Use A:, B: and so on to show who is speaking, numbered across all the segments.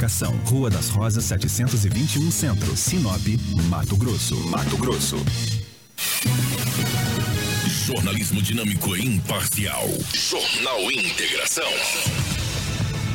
A: Comunicação. Rua das Rosas 721 Centro, Sinop, Mato Grosso. Mato Grosso.
B: Jornalismo dinâmico e imparcial. Jornal Integração.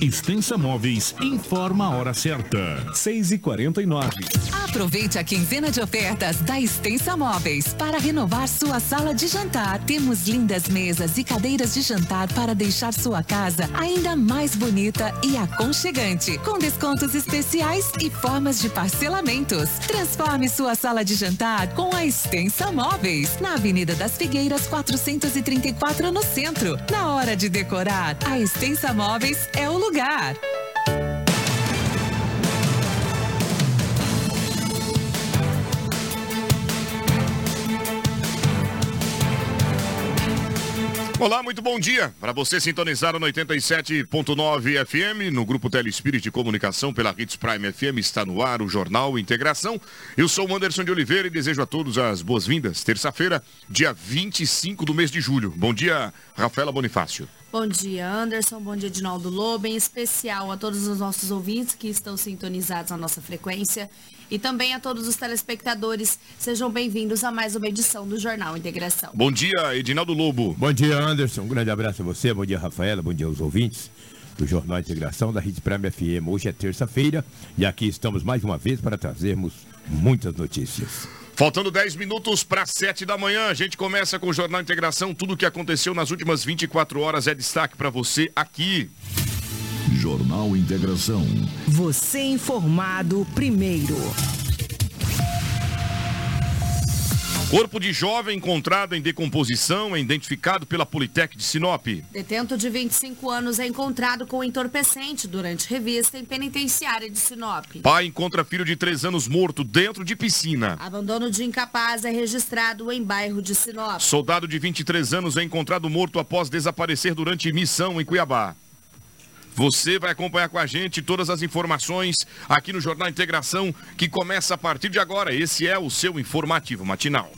C: Extensa Móveis informa a hora certa. 6 e 49
D: Aproveite a quinzena de ofertas da Extensa Móveis para renovar sua sala de jantar. Temos lindas mesas e cadeiras de jantar para deixar sua casa ainda mais bonita e aconchegante, com descontos especiais e formas de parcelamentos. Transforme sua sala de jantar com a Extensa Móveis, na Avenida das Figueiras 434 no centro. Na hora de decorar, a Extensa Móveis é o lugar.
E: Olá, muito bom dia. Para você sintonizado no 87.9 FM, no Grupo Telespírito de Comunicação pela Hits Prime FM, está no ar o Jornal Integração. Eu sou o Anderson de Oliveira e desejo a todos as boas-vindas. Terça-feira, dia 25 do mês de julho. Bom dia, Rafaela Bonifácio.
F: Bom dia, Anderson. Bom dia, Edinaldo Lobo. Em especial a todos os nossos ouvintes que estão sintonizados na nossa frequência e também a todos os telespectadores. Sejam bem-vindos a mais uma edição do Jornal Integração.
E: Bom dia, Edinaldo Lobo.
G: Bom dia, Anderson. Um grande abraço a você. Bom dia, Rafaela. Bom dia aos ouvintes do Jornal Integração da Rede Prêmio FM. Hoje é terça-feira e aqui estamos mais uma vez para trazermos muitas notícias.
E: Faltando 10 minutos para 7 da manhã, a gente começa com o Jornal Integração. Tudo o que aconteceu nas últimas 24 horas é destaque para você aqui.
B: Jornal Integração.
D: Você informado primeiro.
E: Corpo de jovem encontrado em decomposição é identificado pela Politec de Sinop.
F: Detento de 25 anos é encontrado com entorpecente durante revista em penitenciária de Sinop.
E: Pai encontra filho de 3 anos morto dentro de piscina.
F: Abandono de incapaz é registrado em bairro de Sinop.
E: Soldado de 23 anos é encontrado morto após desaparecer durante missão em Cuiabá. Você vai acompanhar com a gente todas as informações aqui no Jornal Integração, que começa a partir de agora. Esse é o seu informativo matinal.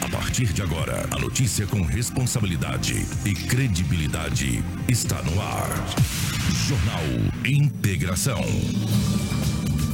B: A partir de agora, a notícia com responsabilidade e credibilidade está no ar. Jornal Integração.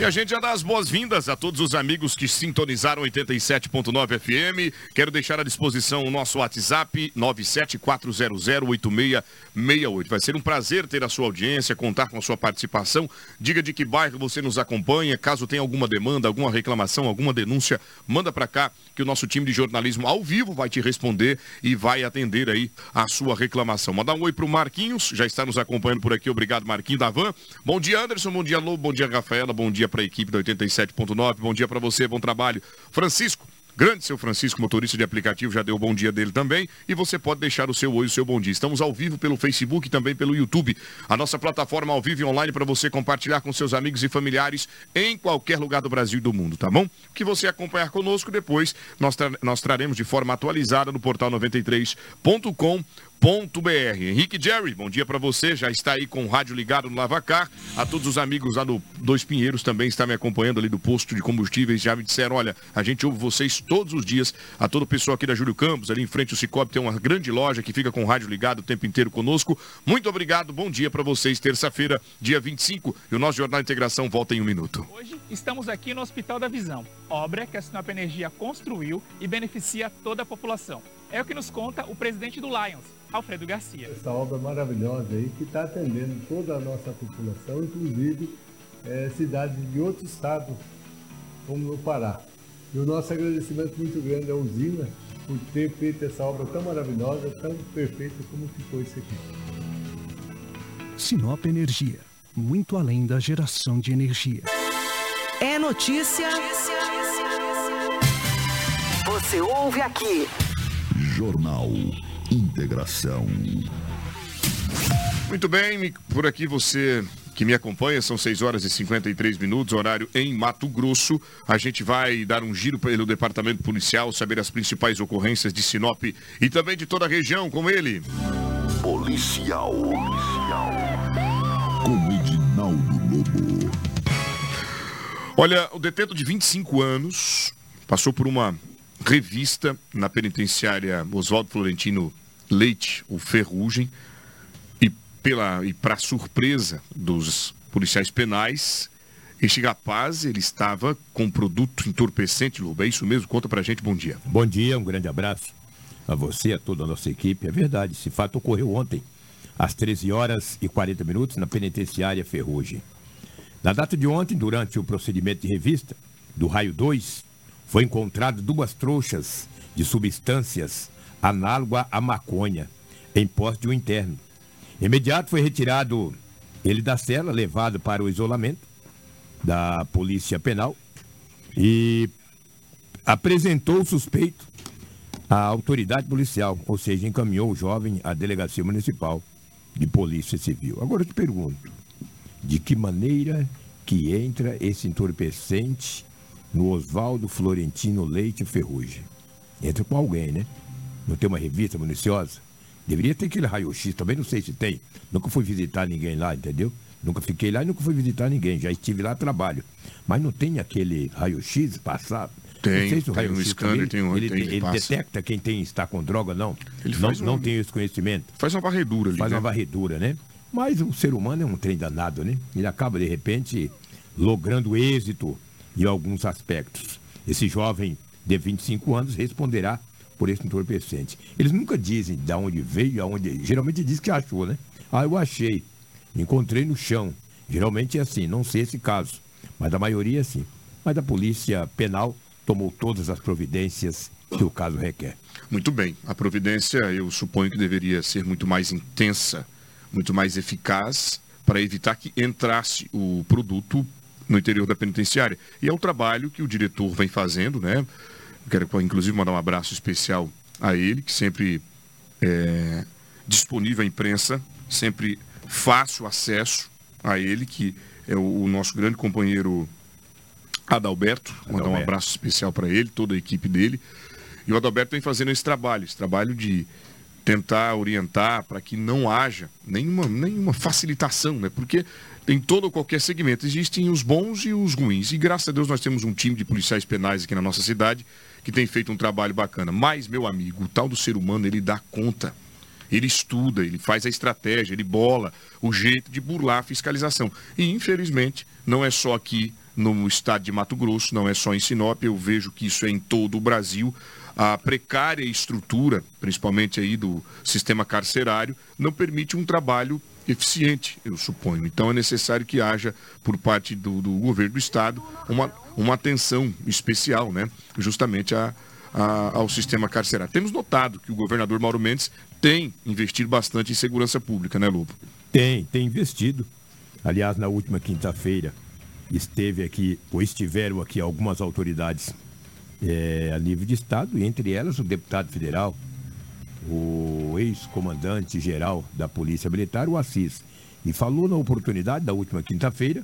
E: E a gente já dá as boas-vindas a todos os amigos que sintonizaram 87.9 FM. Quero deixar à disposição o nosso WhatsApp 974008668. Vai ser um prazer ter a sua audiência, contar com a sua participação. Diga de que bairro você nos acompanha. Caso tenha alguma demanda, alguma reclamação, alguma denúncia, manda para cá que o nosso time de jornalismo ao vivo vai te responder e vai atender aí a sua reclamação. Mandar um oi pro Marquinhos, já está nos acompanhando por aqui. Obrigado, Marquinhos da Van. Bom dia, Anderson. Bom dia, Lobo. Bom dia, Rafaela. Bom dia para a equipe da 87.9. Bom dia para você, bom trabalho. Francisco, grande seu Francisco, motorista de aplicativo, já deu o bom dia dele também. E você pode deixar o seu oi, o seu bom dia. Estamos ao vivo pelo Facebook e também pelo YouTube. A nossa plataforma ao vivo e online para você compartilhar com seus amigos e familiares em qualquer lugar do Brasil e do mundo, tá bom? Que você acompanhar conosco depois, nós, tra nós traremos de forma atualizada no portal 93.com br Henrique Jerry, bom dia para você. Já está aí com o rádio ligado no Lavacar. A todos os amigos lá do Dois Pinheiros também está me acompanhando ali do posto de combustíveis. Já me disseram, olha, a gente ouve vocês todos os dias. A todo o pessoal aqui da Júlio Campos, ali em frente ao Cicobi, tem uma grande loja que fica com o rádio ligado o tempo inteiro conosco. Muito obrigado, bom dia para vocês. Terça-feira, dia 25, e o nosso Jornal Integração volta em um minuto.
H: Hoje estamos aqui no Hospital da Visão, obra que a Sinop Energia construiu e beneficia toda a população. É o que nos conta o presidente do Lions, Alfredo Garcia.
I: Essa obra maravilhosa aí que está atendendo toda a nossa população, inclusive é, cidades de outros estados, como no Pará. E o nosso agradecimento muito grande à usina, por ter feito essa obra tão maravilhosa, tão perfeita como ficou isso aqui.
A: Sinop Energia, muito além da geração de energia.
J: É notícia. Você ouve aqui.
B: Jornal Integração.
E: Muito bem, por aqui você que me acompanha, são 6 horas e 53 minutos, horário em Mato Grosso. A gente vai dar um giro pelo departamento policial, saber as principais ocorrências de Sinop e também de toda a região, com ele.
B: Policial. Policial. Com Edinaldo Lobo.
E: Olha, o detento de 25 anos passou por uma revista na penitenciária Oswaldo Florentino Leite, o Ferrugem, pela e para surpresa dos policiais penais, este rapaz, ele estava com produto entorpecente, Luba, é isso mesmo? Conta pra gente, bom dia.
G: Bom dia, um grande abraço a você, a toda a nossa equipe. É verdade, esse fato ocorreu ontem, às 13 horas e 40 minutos, na penitenciária Ferrugem. Na data de ontem, durante o procedimento de revista do raio 2, foi encontrado duas trouxas de substâncias análogas à maconha em posse de um interno Imediato foi retirado ele da cela, levado para o isolamento da Polícia Penal e apresentou o suspeito à autoridade policial, ou seja, encaminhou o jovem à delegacia municipal de polícia civil. Agora eu te pergunto, de que maneira que entra esse entorpecente no Oswaldo Florentino Leite Ferrugem? Entra com alguém, né? Não tem uma revista municiosa? Deveria ter aquele raio-x, também não sei se tem. Nunca fui visitar ninguém lá, entendeu? Nunca fiquei lá e nunca fui visitar ninguém. Já estive lá a trabalho. Mas não tem aquele raio-x passado?
E: Tem, não sei se o raio-x um scanner, tem um,
G: ele,
E: tem,
G: ele, ele detecta quem tem está com droga não.
E: Ele
G: não, não tem esse conhecimento.
E: Faz uma varredura ali,
G: Faz
E: né?
G: uma varredura, né? Mas o ser humano é um trem danado, né? Ele acaba, de repente, logrando êxito em alguns aspectos. Esse jovem de 25 anos responderá por esse entorpecente. Eles nunca dizem de onde veio, aonde. Geralmente diz que achou, né? Ah, eu achei. Encontrei no chão. Geralmente é assim, não sei esse caso. Mas a maioria é assim. Mas a polícia penal tomou todas as providências que o caso requer.
E: Muito bem. A providência, eu suponho que deveria ser muito mais intensa, muito mais eficaz, para evitar que entrasse o produto no interior da penitenciária. E é o trabalho que o diretor vem fazendo, né? Quero, inclusive, mandar um abraço especial a ele, que sempre é disponível à imprensa, sempre fácil acesso a ele, que é o, nosso grande companheiro Adalberto. Adalberto. Mandar um abraço especial para ele, toda a equipe dele. E o Adalberto vem fazendo esse trabalho, esse trabalho de tentar orientar para que não haja nenhuma, nenhuma facilitação, né? Porque em todo ou qualquer segmento existem os bons e os ruins. E graças a Deus nós temos um time de policiais penais aqui na nossa cidade que tem feito um trabalho bacana. Mas, meu amigo, o tal do ser humano, ele dá conta. Ele estuda, ele faz a estratégia, ele bola o jeito de burlar a fiscalização. E, infelizmente, não é só aqui no estado de Mato Grosso, não é só em Sinop, eu vejo que isso é em todo o Brasil. A precária estrutura, principalmente aí do sistema carcerário, não permite um trabalho eficiente, eu suponho. Então é necessário que haja, por parte do, do governo do Estado, uma, uma atenção especial, né? Justamente a, a, ao sistema carcerário. Temos notado que o governador Mauro Mendes tem investido bastante em segurança pública, né, Lobo?
G: Tem, tem investido. Aliás, na última quinta-feira esteve aqui, ou estiveram aqui algumas autoridades é, a nível de Estado, e entre elas o deputado federal, o ex-comandante-geral da Polícia Militar, o Assis, e falou na oportunidade da última quinta-feira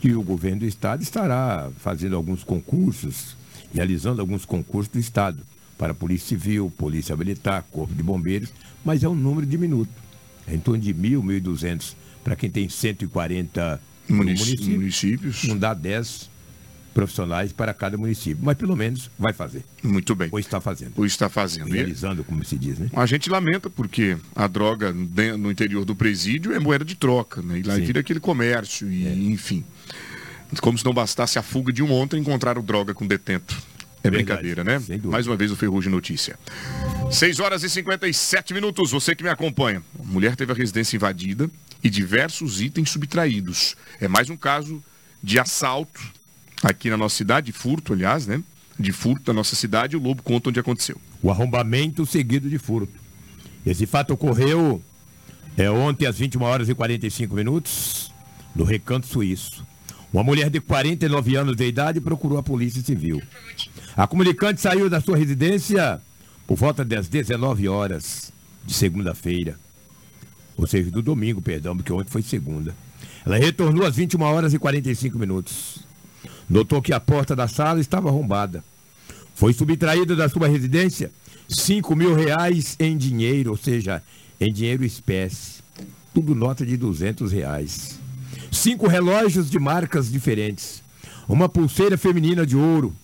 G: que o governo do Estado estará fazendo alguns concursos, realizando alguns concursos do Estado para Polícia Civil, Polícia Militar, Corpo de Bombeiros, mas é um número diminuto, é em torno de mil, mil e duzentos. Para quem tem 140
E: Munic municípios, municípios,
G: não dá 10 profissionais para cada município, mas pelo menos vai fazer.
E: Muito bem.
G: Ou está fazendo.
E: Ou está fazendo.
G: Realizando, como se diz, né?
E: A gente lamenta porque a droga no interior do presídio é moeda de troca, né? E lá Sim. vira aquele comércio e, é. enfim. Como se não bastasse a fuga de um ontem, encontraram droga com detento. É brincadeira, né? Mais uma vez o Ferrugem Notícia. 6 horas e 57 minutos. Você que me acompanha. A mulher teve a residência invadida e diversos itens subtraídos. É mais um caso de assalto aqui na nossa cidade, furto, aliás, né? de furto da nossa cidade. O Lobo conta onde aconteceu.
G: O arrombamento seguido de furto. Esse fato ocorreu é, ontem às 21 horas e 45 minutos, no Recanto Suíço. Uma mulher de 49 anos de idade procurou a Polícia Civil. A comunicante saiu da sua residência por volta das 19 horas de segunda-feira. Ou seja, do domingo, perdão, porque ontem foi segunda. Ela retornou às 21 horas e 45 minutos. Notou que a porta da sala estava arrombada. Foi subtraída da sua residência 5 mil reais em dinheiro, ou seja, em dinheiro espécie. Tudo nota de 200 reais. Cinco relógios de marcas diferentes. Uma pulseira feminina de ouro.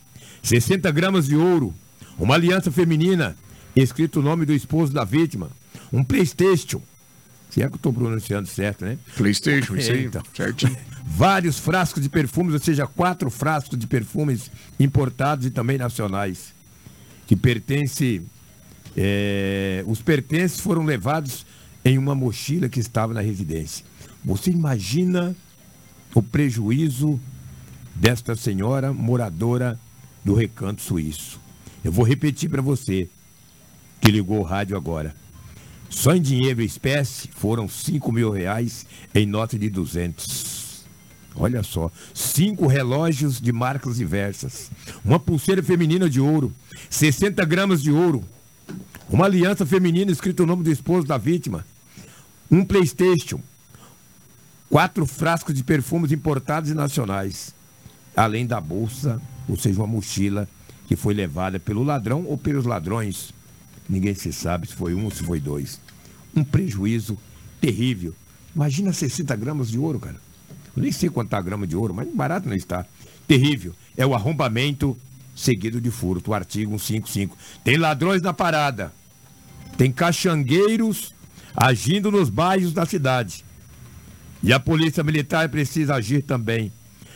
G: 60 gramas de ouro. Uma aliança feminina, escrito o nome do esposo da vítima. Um Playstation. Se é que eu estou pronunciando certo, né?
E: Playstation, isso aí,
G: Então.
E: certinho.
G: Vários frascos de perfumes, ou seja, quatro frascos de perfumes importados e também nacionais. Que pertence. é, os pertences foram levados em uma mochila que estava na residência. Você imagina o prejuízo desta senhora moradora do recanto suíço. Eu vou repetir para você que ligou o rádio agora. Só em dinheiro e espécie foram 5 mil reais em nota de 200. Olha só, cinco relógios de marcas diversas, uma pulseira feminina de ouro, 60 gramas de ouro, uma aliança feminina escrito o nome do esposo da vítima, um Playstation, quatro frascos de perfumes importados e nacionais, além da bolsa, ou seja, uma mochila que foi levada pelo ladrão ou pelos ladrões. Ninguém se sabe se foi um ou se foi dois. Um prejuízo terrível. Imagina 60 gramas de ouro, cara. Eu nem sei quanto tá grama de ouro, mas barato não está. Terrível. É o arrombamento seguido de furto. Artigo 155. Tem ladrões na parada. Tem caxangueiros agindo nos bairros da cidade. E a polícia militar precisa agir também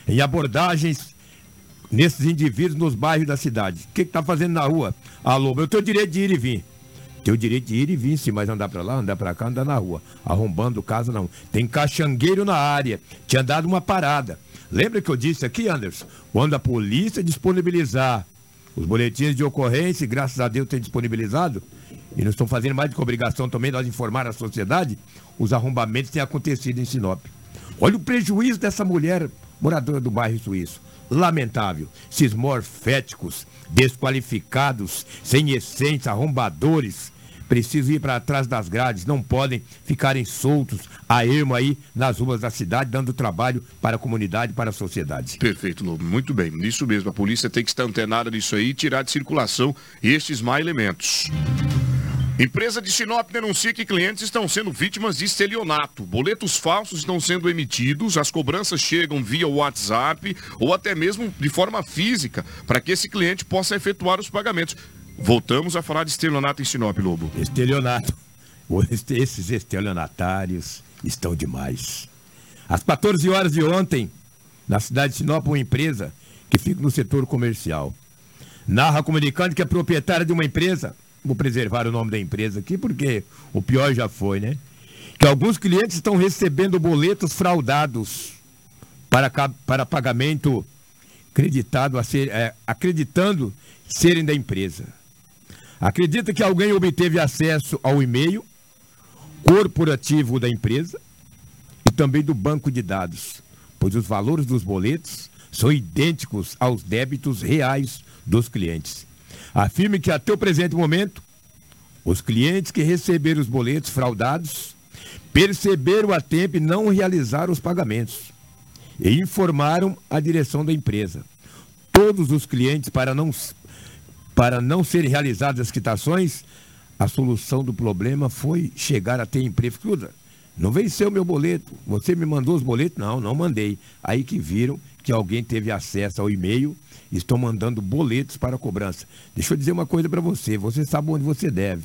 G: em abordagens nesses indivíduos nos bairros da cidade. O que está fazendo na rua? Alô, eu tenho direito de ir e vir. Tenho direito de ir e vir, sim, mas andar para lá, andar para cá, andar na rua. Arrombando casa, não. Tem caxangueiro na área. Tinha dado uma parada. Lembra que eu disse aqui, Anderson? Quando a polícia disponibilizar os boletins de ocorrência, graças a Deus tem disponibilizado, e não estão fazendo mais do que obrigação também nós informar a sociedade, os arrombamentos têm acontecido em Sinop. Olha o prejuízo dessa mulher moradora do bairro suíço. Lamentável. Esses morféticos, desqualificados, sem essência, arrombadores, precisam ir para trás das grades, não podem ficarem soltos a ermo aí nas ruas da cidade, dando trabalho para a comunidade, para a sociedade.
E: Perfeito, Lobo. Muito bem. Isso mesmo. A polícia tem que estar antenada nisso aí e tirar de circulação estes má elementos. Empresa de Sinop denuncia que clientes estão sendo vítimas de estelionato. Boletos falsos estão sendo emitidos, as cobranças chegam via WhatsApp ou até mesmo de forma física para que esse cliente possa efetuar os pagamentos. Voltamos a falar de estelionato em Sinop, Lobo.
G: Estelionato. Esses estelionatários estão demais. Às 14 horas de ontem, na cidade de Sinop, uma empresa que fica no setor comercial. Narra comunicando que é proprietária de uma empresa, vou preservar o nome da empresa aqui porque o pior já foi, né? Que alguns clientes estão recebendo boletos fraudados para, para pagamento acreditado a ser, é, acreditando serem da empresa. Acredita que alguém obteve acesso ao e-mail corporativo da empresa e também do banco de dados, pois os valores dos boletos são idênticos aos débitos reais dos clientes. Afirme que até o presente momento, os clientes que receberam os boletos fraudados perceberam a tempo e não realizaram os pagamentos e informaram a direção da empresa. Todos os clientes, para não, para não serem realizadas as quitações, a solução do problema foi chegar até a empresa. Não venceu meu boleto. Você me mandou os boletos? Não, não mandei. Aí que viram que alguém teve acesso ao e-mail e estão mandando boletos para cobrança. Deixa eu dizer uma coisa para você. Você sabe onde você deve.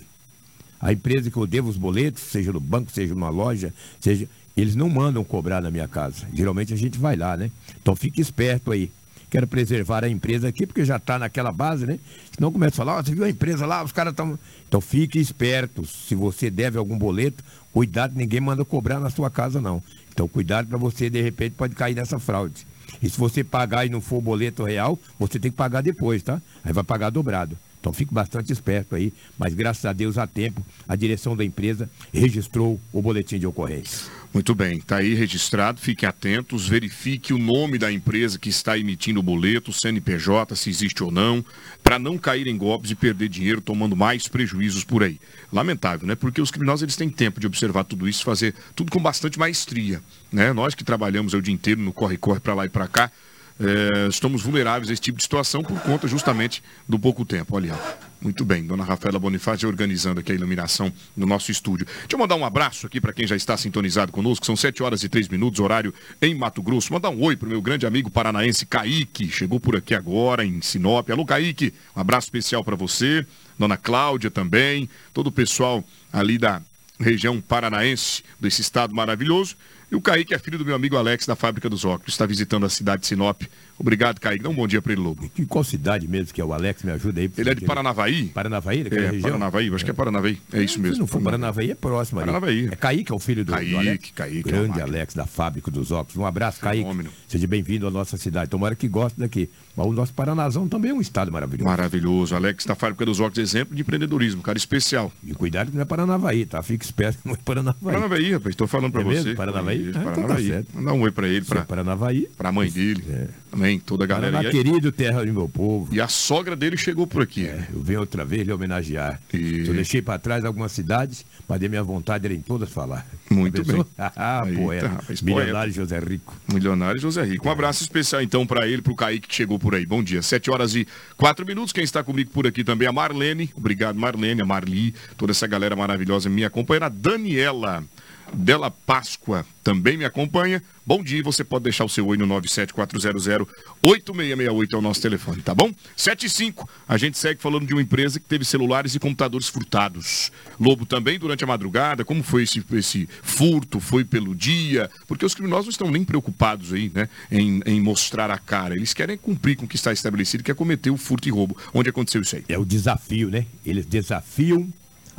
G: A empresa que eu devo os boletos, seja no banco, seja numa loja, seja. Eles não mandam cobrar na minha casa. Geralmente a gente vai lá, né? Então fique esperto aí. Quero preservar a empresa aqui, porque já está naquela base, né? Senão começa a falar, ó, você viu a empresa lá, os caras estão. Então fique esperto. Se você deve algum boleto, cuidado, ninguém manda cobrar na sua casa, não. Então cuidado para você, de repente, pode cair nessa fraude. E se você pagar e não for o boleto real, você tem que pagar depois, tá? Aí vai pagar dobrado. Então fique bastante esperto aí, mas graças a Deus, a tempo, a direção da empresa registrou o boletim de ocorrência.
E: Muito bem, está aí registrado, fiquem atentos, verifique o nome da empresa que está emitindo o boleto, CNPJ, se existe ou não, para não cair em golpes e perder dinheiro tomando mais prejuízos por aí. Lamentável, né? Porque os criminosos eles têm tempo de observar tudo isso, fazer tudo com bastante maestria, né? Nós que trabalhamos o dia inteiro no corre-corre para lá e para cá, é, estamos vulneráveis a esse tipo de situação por conta justamente do pouco tempo. Olha, muito bem, dona Rafaela Bonifácio organizando aqui a iluminação no nosso estúdio. Deixa eu mandar um abraço aqui para quem já está sintonizado conosco, são 7 horas e 3 minutos, horário em Mato Grosso. Mandar um oi para o meu grande amigo paranaense Kaique, chegou por aqui agora em Sinop. Alô, Kaique, um abraço especial para você, dona Cláudia também, todo o pessoal ali da região paranaense, desse estado maravilhoso. E o Kaique é filho do meu amigo Alex, da Fábrica dos Óculos. Está visitando a cidade de Sinop. Obrigado, Kaique. Dá um bom dia para ele, Lobo.
G: Que qual cidade mesmo que é o Alex? Me ajuda aí.
E: Ele é de Paranavaí?
G: Paranavaí,
E: É,
G: região?
E: Paranavaí, acho que é Paranavaí. É isso mesmo.
G: Se não for Paranavaí, é próximo ali.
E: Paranavaí.
G: É Kaique, é o filho do,
E: Kaique,
G: do Alex.
E: Kaique, é
G: Grande
E: máquina.
G: Alex, da Fábrica dos Óculos. Um abraço, Kaique.
E: Fenômeno.
G: Seja bem-vindo à nossa cidade. Tomara que goste daqui. Mas o nosso Paranazão também é um estado maravilhoso.
E: Maravilhoso. Alex da Fábrica dos Óculos, exemplo de empreendedorismo, cara especial.
G: E cuidado que não é Paranavaí, tá? Fique esperto que não é Paranavaí.
E: Paranavaí, rapaz, estou falando para
G: É
E: você.
G: Paranavaí? Ah, então tá
E: Paranavaí.
G: certo.
E: Mandar um oi para ele,
G: Se é
E: para
G: Paranavaí.
E: a mãe dele,
G: É.
E: também, toda a galera.
G: Paraná,
E: E, aí-
G: querido terra do meu povo.
E: e a sogra dele chegou por aqui.
G: Eu venho outra vez lhe homenagear.
E: E-
G: Eu deixei para trás algumas cidades, mas dei minha vontade de ir em todas falar.
E: Muito bem.
G: ah, poeta.
E: rapaz,
G: Milionário José Rico.
E: Milionário José Rico. Um abraço especial então para ele, para o Kaique que chegou por aí. Bom dia. 7 horas e 4 minutos. Quem está comigo por aqui também é a Marlene. Obrigado, Marlene, a Marli, toda essa galera maravilhosa me acompanha. A Daniela Della Páscoa também me acompanha. Bom dia, você pode deixar o seu oi no 97400-8668 é o nosso telefone, tá bom? 7 e 5, a gente segue falando de uma empresa que teve celulares e computadores furtados. Lobo também durante a madrugada, como foi esse, esse furto? Foi pelo dia? Porque os criminosos não estão nem preocupados aí, né, em, em mostrar a cara. Eles querem cumprir com o que está estabelecido, que é cometer o furto e roubo. Onde aconteceu isso aí?
G: É o desafio, né? Eles desafiam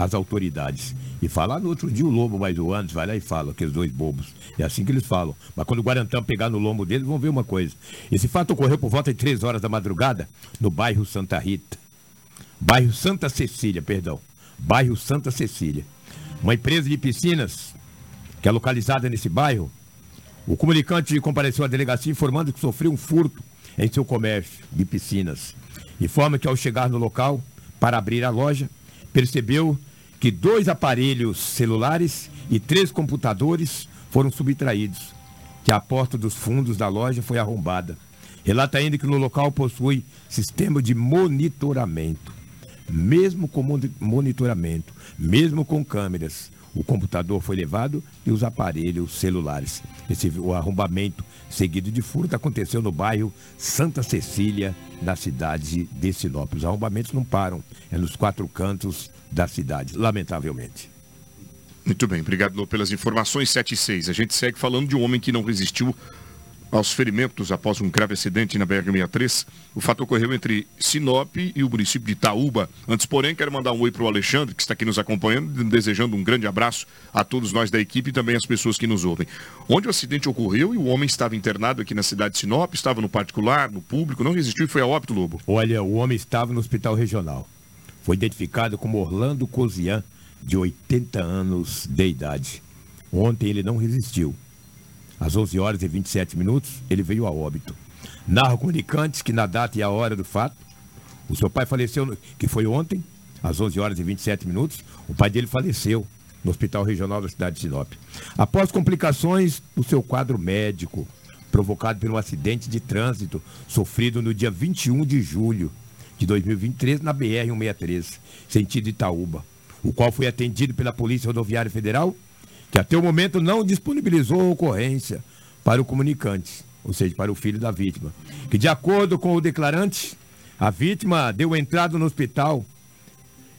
G: as autoridades. E falar no outro dia o Lobo mais o Anderson, vai lá e fala, aqueles dois bobos. É assim que eles falam. Mas quando o Guarantã pegar no lombo deles, vão ver uma coisa. Esse fato ocorreu por volta de 3 horas da madrugada, no bairro Santa Rita. Bairro Santa Cecília, perdão. Bairro Santa Cecília. Uma empresa de piscinas, que é localizada nesse bairro, o comunicante compareceu à delegacia informando que sofreu um furto em seu comércio de piscinas. Informa que ao chegar no local para abrir a loja, percebeu que dois aparelhos celulares e três computadores foram subtraídos, que a porta dos fundos da loja foi arrombada. Relata ainda que no local possui sistema de monitoramento. Mesmo com moni- monitoramento, mesmo com câmeras, o computador foi levado e os aparelhos celulares. Esse, o arrombamento seguido de furto aconteceu no bairro Santa Cecília, na cidade de Sinop. Os arrombamentos não param, é nos quatro cantos da cidade, lamentavelmente.
E: Muito bem, obrigado Lô, pelas informações 7 e 6. A gente segue falando de um homem que não resistiu aos ferimentos após um grave acidente na BR-63. O fato ocorreu entre Sinop e o município de Itaúba. Antes, porém, quero mandar um oi para o Alexandre, que está aqui nos acompanhando, desejando um grande abraço a todos nós da equipe e também às pessoas que nos ouvem. Onde o acidente ocorreu e o homem estava internado aqui na cidade de Sinop, estava no particular, no público, não resistiu e foi a óbito, Lobo.
G: Olha, o homem estava no hospital regional. Foi identificado como Orlando Cozian, de 80 anos de idade. Ontem ele não resistiu. Às 11 horas e 27 minutos, ele veio a óbito. Narra comunicantes que na data e a hora do fato, o seu pai faleceu, que foi ontem, às 11 horas e 27 minutos, o pai dele faleceu no Hospital Regional da cidade de Sinop. Após complicações do seu quadro médico, provocado um acidente de trânsito sofrido no dia 21 de julho de 2023 na BR-163, sentido Itaúba, o qual foi atendido pela Polícia Rodoviária Federal, que até o momento não disponibilizou a ocorrência para o comunicante, ou seja, para o filho da vítima, que de acordo com o declarante, a vítima deu entrada no hospital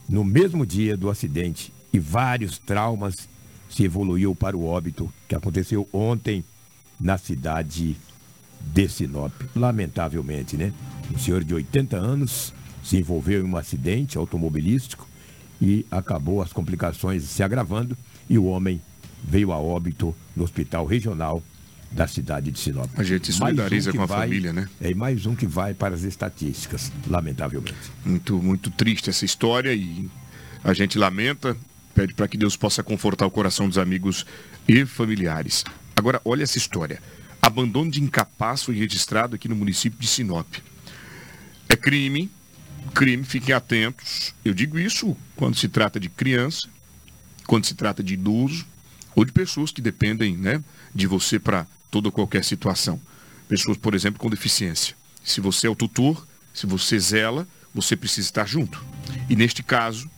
G: no mesmo dia do acidente e vários traumas se evoluiu para o óbito que aconteceu ontem na cidade de Sinop. Lamentavelmente, né? Um senhor de 80 anos se envolveu em um acidente automobilístico e acabou as complicações se agravando e o homem veio a óbito no hospital regional da cidade de Sinop.
E: A gente solidariza
G: um
E: com a
G: vai-
E: família, né?
G: É, e mais um que vai para as estatísticas, lamentavelmente.
E: Muito, muito triste essa história e a gente lamenta, pede para que Deus possa confortar o coração dos amigos e familiares. Agora, olha essa história. Abandono de incapaz foi registrado aqui no município de Sinop. É crime, crime, fiquem atentos. Eu digo isso quando se trata de criança, quando se trata de idoso ou de pessoas que dependem né, de você para toda ou qualquer situação. Pessoas, por exemplo, com deficiência. Se você é o tutor, se você zela, você precisa estar junto. E neste caso,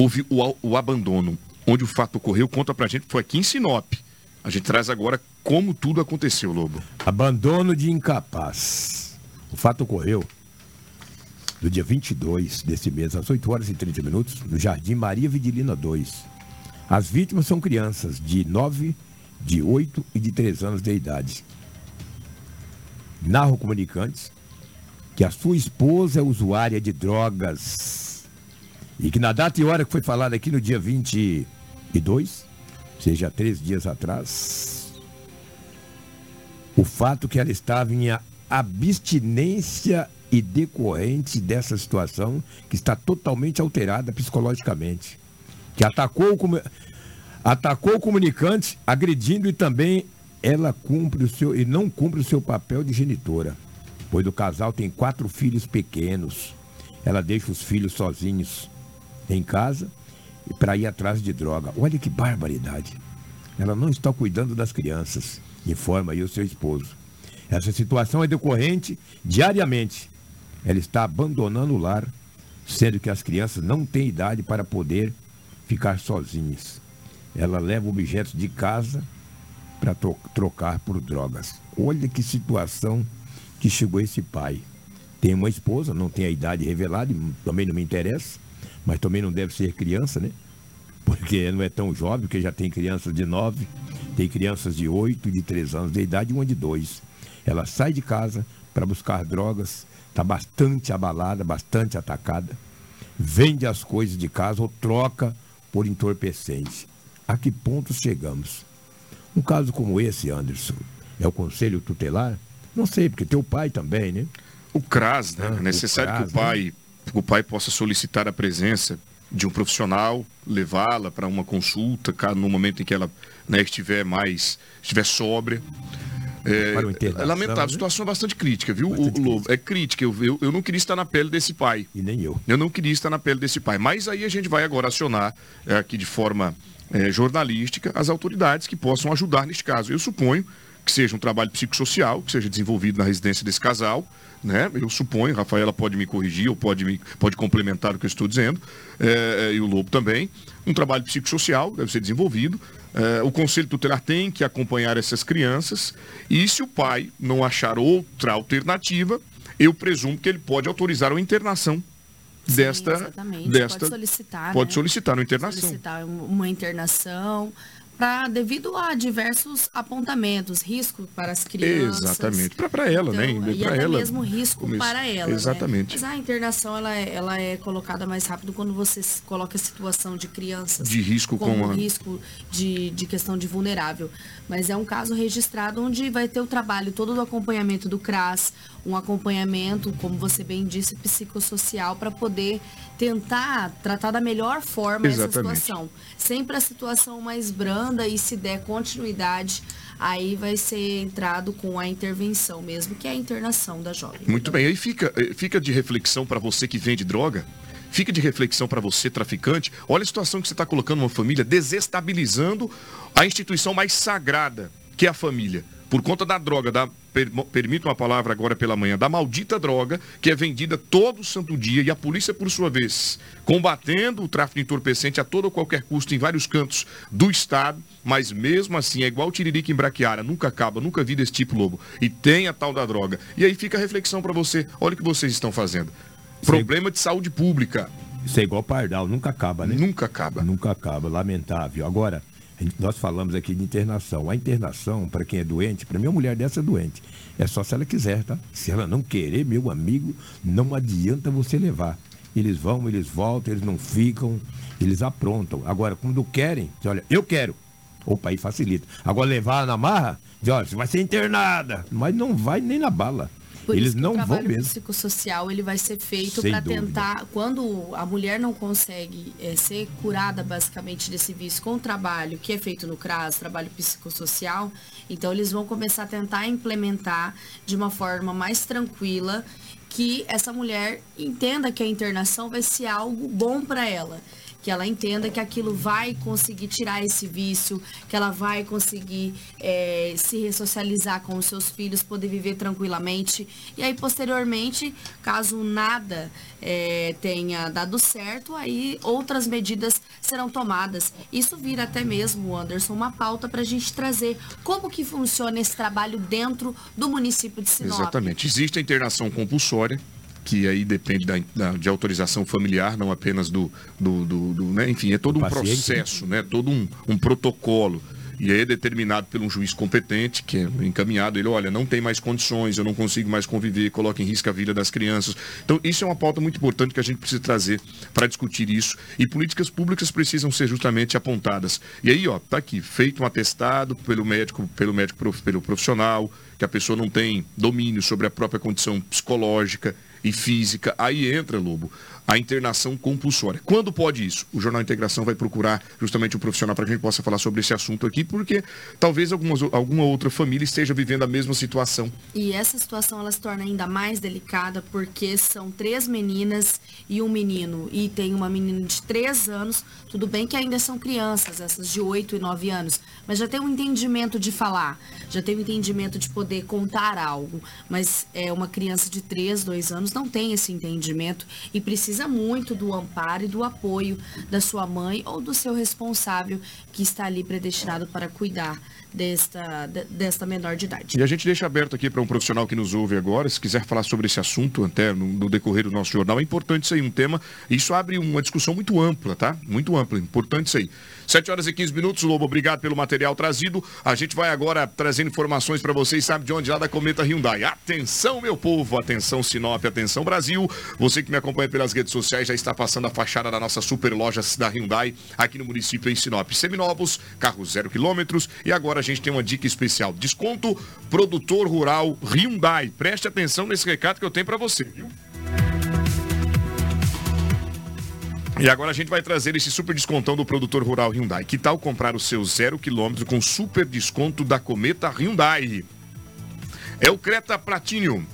E: houve o, o abandono. Onde o fato ocorreu, conta pra gente, foi aqui em Sinop. A gente traz agora como tudo aconteceu, Lobo.
G: Abandono de incapaz. O fato ocorreu no dia 22 desse mês, às 8 horas e 30 minutos, no Jardim Maria Vidilina 2. As vítimas são crianças de 9, de 8 e de 3 anos de idade. Narro comunicantes que a sua esposa é usuária de drogas e que na data e hora que foi falada aqui no dia 22, seja três dias atrás, o fato que ela estava em abstinência e decorrente dessa situação que está totalmente alterada psicologicamente, que atacou o, atacou o comunicante, agredindo e também ela cumpre o seu e não cumpre o seu papel de genitora, pois o casal tem quatro filhos pequenos. Ela deixa os filhos sozinhos em casa para ir atrás de droga. Olha que barbaridade. Ela não está cuidando das crianças, informa aí o seu esposo. Essa situação é decorrente diariamente. Ela está abandonando o lar, sendo que as crianças não têm idade para poder ficar sozinhas. Ela leva objetos de casa para trocar por drogas. Olha que situação que chegou esse pai. Tem uma esposa, não tem a idade revelada, também não me interessa, mas também não deve ser criança, né? Porque não é tão jovem, porque já tem crianças de 9, tem crianças de 8 e de 3 anos de idade uma de 2. Ela sai de casa para buscar drogas, está bastante abalada, bastante atacada, vende as coisas de casa ou troca por entorpecente. A que ponto chegamos? Um caso como esse, Anderson, é o conselho tutelar? Não sei, porque teu pai também, né?
E: O CRAS, né?
G: Ah,
E: é necessário
G: CRAS,
E: que o pai, o pai possa solicitar a presença de um profissional, levá-la para uma consulta, no momento em que ela né, estiver mais, estiver sóbria. É, lamentável, a
G: né?
E: situação é bastante crítica, viu, o Lobo? É crítica, eu, eu, eu não queria estar na pele desse pai.
G: E nem eu.
E: Eu não queria estar na pele desse pai. Mas aí a gente vai agora acionar é, aqui de forma é, jornalística as autoridades que possam ajudar neste caso. Eu suponho que seja um trabalho psicossocial, que seja desenvolvido na residência desse casal. Né? Eu suponho, Rafaela pode me corrigir ou pode, me, pode complementar o que eu estou dizendo, é, e o Lobo também. Um trabalho psicossocial deve ser desenvolvido. É, o Conselho Tutelar tem que acompanhar essas crianças e se o pai não achar outra alternativa, eu presumo que ele pode autorizar a internação desta,
F: Exatamente.
E: desta
F: Pode solicitar.
E: pode
F: né?
E: solicitar uma internação.
F: Solicitar um- uma internação. Pra, devido a diversos apontamentos, risco para as crianças.
E: Exatamente. Pra ela, né?
F: Então, E
E: Pra
F: até
E: ela,
F: mesmo risco
E: começo.
F: para ela. né?
E: Exatamente.
F: Mas a internação ela é, ela é colocada mais rápido quando você coloca a situação de crianças.
E: De risco
F: como
E: com a-
F: risco de, de questão de vulnerável. Mas é um caso registrado onde vai ter o trabalho todo do acompanhamento do CRAS, um acompanhamento, como você bem disse, psicossocial, para poder tentar tratar da melhor forma essa
E: Exatamente.
F: situação. Sempre a situação mais branda e se der continuidade, aí vai ser entrado com a intervenção mesmo, que é a internação da jovem.
E: Muito bem, aí fica, fica de reflexão para você que vende droga, fica de reflexão para você traficante. Olha a situação que você está colocando uma família, desestabilizando a instituição mais sagrada, que é a família. Por conta da droga, da, per, permita uma palavra agora pela manhã, da maldita droga que é vendida todo santo dia e a polícia, por sua vez, combatendo o tráfico de entorpecente a todo ou qualquer custo em vários cantos do estado, mas mesmo assim é igual tiririca em braquiara, nunca acaba, nunca vi desse tipo lobo. E tem a tal da droga. E aí fica a reflexão para você, olha o que vocês estão fazendo. Problema de saúde pública.
G: Isso é igual pardal, nunca acaba, né?
E: Nunca acaba.
G: Nunca acaba, lamentável. Agora, a nós falamos aqui de internação. A internação, para quem é doente, para mim, uma mulher dessa é doente. É só se ela quiser, tá? Se ela não querer, meu amigo, não adianta você levar. Eles vão, eles voltam, eles não ficam, eles aprontam. Agora, quando querem, olha, eu quero. Opa, aí facilita. Agora levar na marra, diz, olha, você vai ser internada. Mas não vai nem na bala.
F: Por
G: Eles
F: isso que
G: não
F: o
G: vão
F: trabalho
G: mesmo.
F: psicossocial ele vai ser feito para tentar, quando a mulher não consegue eh, ser curada basicamente desse vício com o trabalho que é feito no CRAS, trabalho psicossocial, então eles vão começar a tentar implementar de uma forma mais tranquila que essa mulher entenda que a internação vai ser algo bom para ela. Que ela entenda que aquilo vai conseguir tirar esse vício, que ela vai conseguir eh, se ressocializar com os seus filhos, poder viver tranquilamente. E aí, posteriormente, caso nada eh, tenha dado certo, aí outras medidas serão tomadas. Isso vira até mesmo, Anderson, uma pauta para a gente trazer como que funciona esse trabalho dentro do município de Sinop.
E: Exatamente. Existe a internação compulsória, que aí depende da, da- de autorização familiar, não apenas do. do, do- do, né? Enfim, é todo um
G: Paciente,
E: processo, né? todo um, um protocolo. E aí é determinado por um juiz competente, que é encaminhado, ele, olha, não tem mais condições, eu não consigo mais conviver, coloca em risco a vida das crianças. Então, isso é uma pauta muito importante que a gente precisa trazer para discutir isso. E políticas públicas precisam ser justamente apontadas. E aí, ó, tá aqui, feito um atestado pelo médico, pelo médico, pelo profissional, que a pessoa não tem domínio sobre a própria condição psicológica e física. Aí entra, Lobo, a internação compulsória. Quando pode isso? O Jornal Integração vai procurar justamente um profissional para que a gente possa falar sobre esse assunto aqui, porque talvez algumas, alguma outra família esteja vivendo a mesma situação.
F: E essa situação ela se torna ainda mais delicada porque são três meninas e um menino. E tem uma menina de três anos. Tudo bem que ainda são crianças, essas de oito e nove anos. Mas já tem um entendimento de falar. Já tem um entendimento de poder contar algo. Mas é uma criança de três, dois anos não tem esse entendimento e precisa muito do amparo e do apoio da sua mãe ou do seu responsável que está ali predestinado para cuidar desta, de- desta menor de idade.
E: E a gente deixa aberto aqui para um profissional que nos ouve agora, se quiser falar sobre esse assunto até no, no decorrer do nosso jornal, é importante isso aí, um tema. Isso abre uma discussão muito ampla, tá? Muito ampla, importante isso aí. 7 horas e 15 minutos, Lobo, obrigado pelo material trazido. A gente vai agora trazendo informações para vocês, sabe de onde? Lá da Cometa Hyundai. Atenção, meu povo, atenção Sinop, atenção Brasil. Você que me acompanha pelas redes sociais já está passando a fachada da nossa super loja da Hyundai aqui no município em Sinop. Seminovos, carros zero quilômetros e agora a gente tem uma dica especial. Desconto produtor rural Hyundai. Preste atenção nesse recado que eu tenho para você, viu? E agora a gente vai trazer esse super descontão do produtor rural Hyundai. Que tal comprar o seu zero quilômetro com super desconto da Cometa Hyundai? É o Creta Platinum.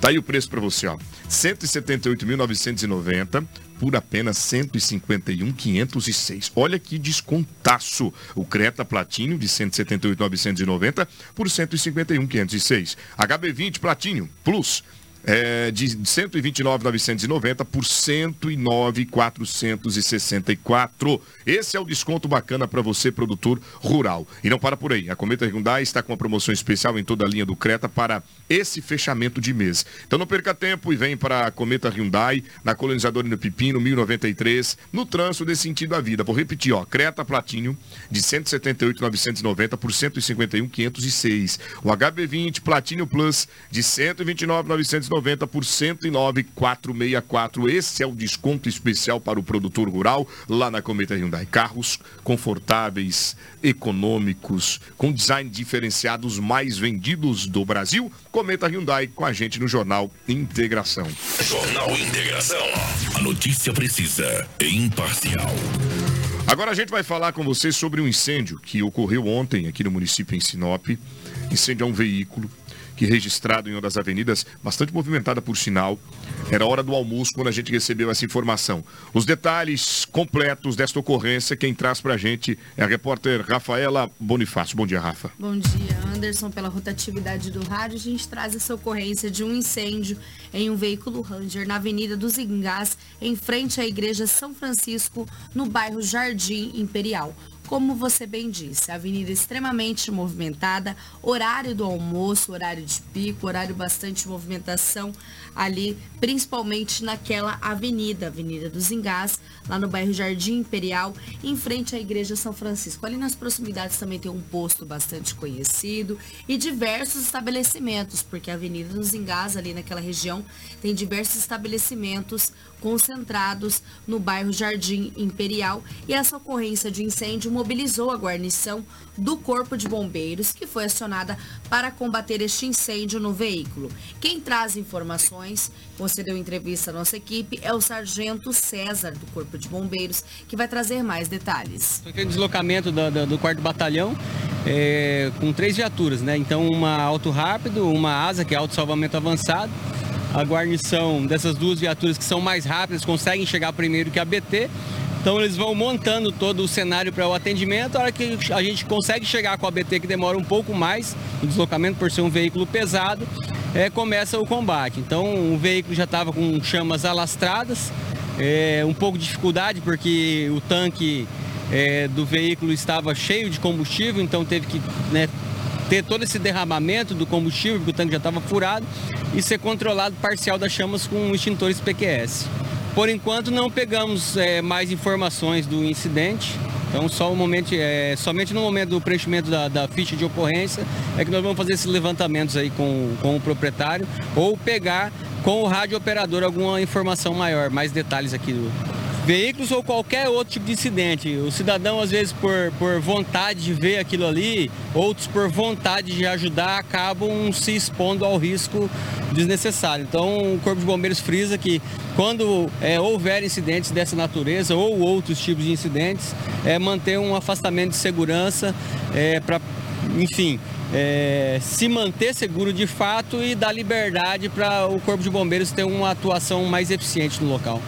E: Tá aí o preço para você, ó. 178.990 por apenas 151.506. Olha que descontaço. O Creta Platinum de 178.990 por 151.506. HB20 Platinum Plus é, de 129.990 por 109.464. Esse é o desconto bacana para você, produtor rural. E não para por aí. A Cometa Hyundai está com uma promoção especial em toda a linha do Creta para esse fechamento de mês. Então não perca tempo e vem para a Cometa Hyundai, na colonizadora no Pepino, 1093, no trânsito desse sentido da vida. Vou repetir, ó, Creta Platinum de 178.990 por 151.506. O HB20 Platinum Plus de 129.990 por 109.464. Esse é o desconto especial para o produtor rural lá na Cometa Hyundai. Carros confortáveis, econômicos, com design diferenciados mais vendidos do Brasil. Cometa Hyundai com a gente no Jornal Integração.
B: Jornal Integração. A notícia precisa e imparcial.
E: Agora a gente vai falar com você sobre um incêndio que ocorreu ontem aqui no município em Sinop. Incêndio a um veículo que registrado em uma das avenidas, bastante movimentada por sinal. Era hora do almoço quando a gente recebeu essa informação. Os detalhes completos desta ocorrência, quem traz pra gente é a repórter Rafaela Bonifácio. Bom dia, Rafa.
F: Bom dia, Anderson. Pela rotatividade do rádio, a gente traz essa ocorrência de um incêndio em um veículo Ranger na Avenida dos Ingás, em frente à Igreja São Francisco, no bairro Jardim Imperial. Como você bem disse, avenida extremamente movimentada, horário do almoço, horário de pico, horário bastante movimentação ali, principalmente naquela avenida, Avenida dos Engás, lá no bairro Jardim Imperial, em frente à Igreja São Francisco. Ali nas proximidades também tem um posto bastante conhecido e diversos estabelecimentos, porque a Avenida dos Engás, ali naquela região, tem diversos estabelecimentos concentrados no bairro Jardim Imperial e essa ocorrência de incêndio mobilizou a guarnição do Corpo de Bombeiros, que foi acionada para combater este incêndio no veículo. Quem traz informações, concedeu entrevista à nossa equipe, é o Sargento César, do Corpo de Bombeiros, que vai trazer mais detalhes.
K: Foi deslocamento do, do, do quarto batalhão é, com três viaturas, né? Então, uma auto rápido, uma asa, que é auto salvamento avançado, a guarnição dessas duas viaturas que são mais rápidas conseguem chegar primeiro que a BT. Então eles vão montando todo o cenário para o atendimento. A hora que a gente consegue chegar com a BT, que demora um pouco mais, o deslocamento por ser um veículo pesado, é, começa o combate. Então o veículo já estava com chamas alastradas, é, um pouco de dificuldade porque o tanque é, do veículo estava cheio de combustível, então teve que né, ter todo esse derramamento do combustível, porque o tanque já estava furado, e ser controlado parcial das chamas com extintores PQS. Por enquanto não pegamos é, mais informações do incidente, então só o momento, é, somente no momento do preenchimento da, da, ficha de ocorrência é que nós vamos fazer esses levantamentos aí com, com o proprietário ou pegar com o rádio operador alguma informação maior, mais detalhes aqui do, veículos ou qualquer outro tipo de incidente. O cidadão, às vezes, por, por vontade de ver aquilo ali, outros por vontade de ajudar, acabam se expondo ao risco desnecessário. Então, o Corpo de Bombeiros frisa que quando é, houver incidentes dessa natureza ou outros tipos de incidentes, é manter um afastamento de segurança é, para, enfim, é, se manter seguro de fato e dar liberdade para o Corpo de Bombeiros ter uma atuação mais eficiente no local.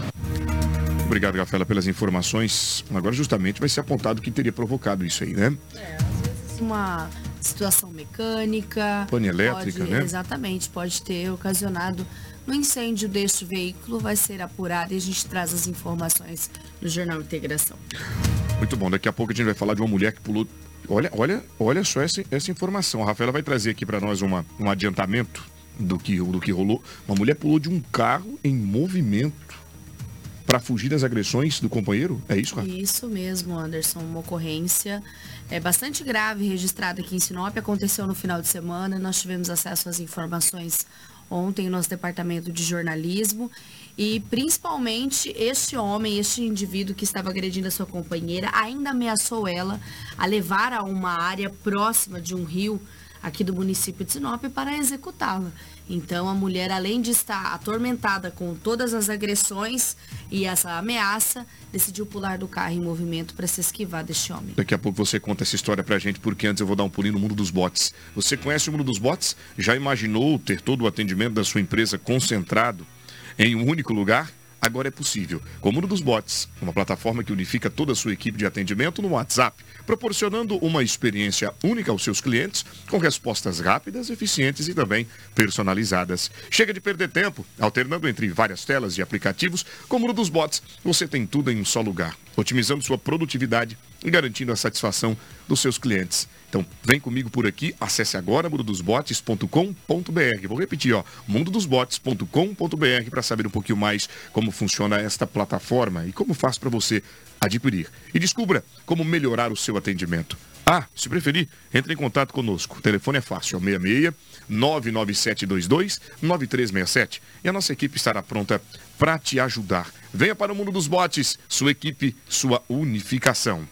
E: Obrigado, Rafaela, pelas informações. Agora, justamente, vai ser apontado o que teria provocado isso aí, né?
F: É, às vezes uma situação mecânica.
E: Pane elétrica,
F: pode,
E: né?
F: Exatamente, pode ter ocasionado no incêndio deste veículo. Vai ser apurado e a gente traz as informações no Jornal Integração.
E: Muito bom, daqui a pouco a gente vai falar de uma mulher que pulou. Olha, olha, olha só essa, essa informação. A Rafaela vai trazer aqui para nós uma, um adiantamento do que, do que rolou. Uma mulher pulou de um carro em movimento para fugir das agressões do companheiro? É isso, Rafa?
F: Isso mesmo, Anderson. Uma ocorrência é bastante grave registrada aqui em Sinop. Aconteceu no final de semana. Nós tivemos acesso às informações ontem no nosso departamento de jornalismo. E principalmente este homem, este indivíduo que estava agredindo a sua companheira, ainda ameaçou ela a levar a uma área próxima de um rio aqui do município de Sinop para executá-la. Então a mulher, além de estar atormentada com todas as agressões e essa ameaça, decidiu pular do carro em movimento para se esquivar deste homem.
E: Daqui a pouco você conta essa história pra gente, porque antes eu vou dar um pulinho no mundo dos bots. Você conhece o mundo dos bots? Já imaginou ter todo o atendimento da sua empresa concentrado em um único lugar? Agora é possível. Com o Mundo dos Bots, uma plataforma que unifica toda a sua equipe de atendimento no WhatsApp, proporcionando uma experiência única aos seus clientes, com respostas rápidas, eficientes e também personalizadas. Chega de perder tempo, alternando entre várias telas e aplicativos. Com o Mundo dos Bots, você tem tudo em um só lugar, otimizando sua produtividade e garantindo a satisfação dos seus clientes. Então, vem comigo por aqui, acesse agora mundodosbots.com.br. Vou repetir, ó, mundodosbots.com.br para saber um pouquinho mais como funciona esta plataforma e como faz para você adquirir. E descubra como melhorar o seu atendimento. Ah, se preferir, entre em contato conosco. O telefone é fácil, é o 66 99722 9367. E a nossa equipe estará pronta para te ajudar. Venha para o mundo dos bots, sua equipe, sua unificação.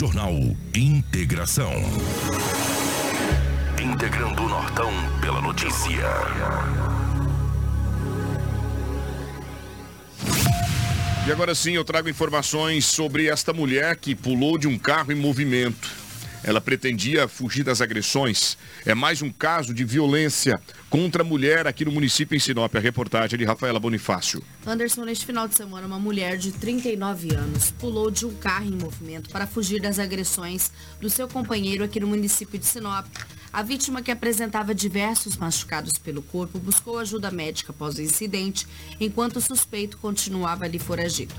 B: Jornal Integração. Integrando o Nortão pela notícia.
E: E agora sim eu trago informações sobre esta mulher que pulou de um carro em movimento. Ela pretendia fugir das agressões. É mais um caso de violência contra a mulher aqui no município em Sinop. A reportagem de Rafaela Bonifácio.
F: Anderson, neste final de semana, uma mulher de 39 anos pulou de um carro em movimento para fugir das agressões do seu companheiro aqui no município de Sinop. A vítima, que apresentava diversos machucados pelo corpo, buscou ajuda médica após o incidente, enquanto o suspeito continuava ali foragido.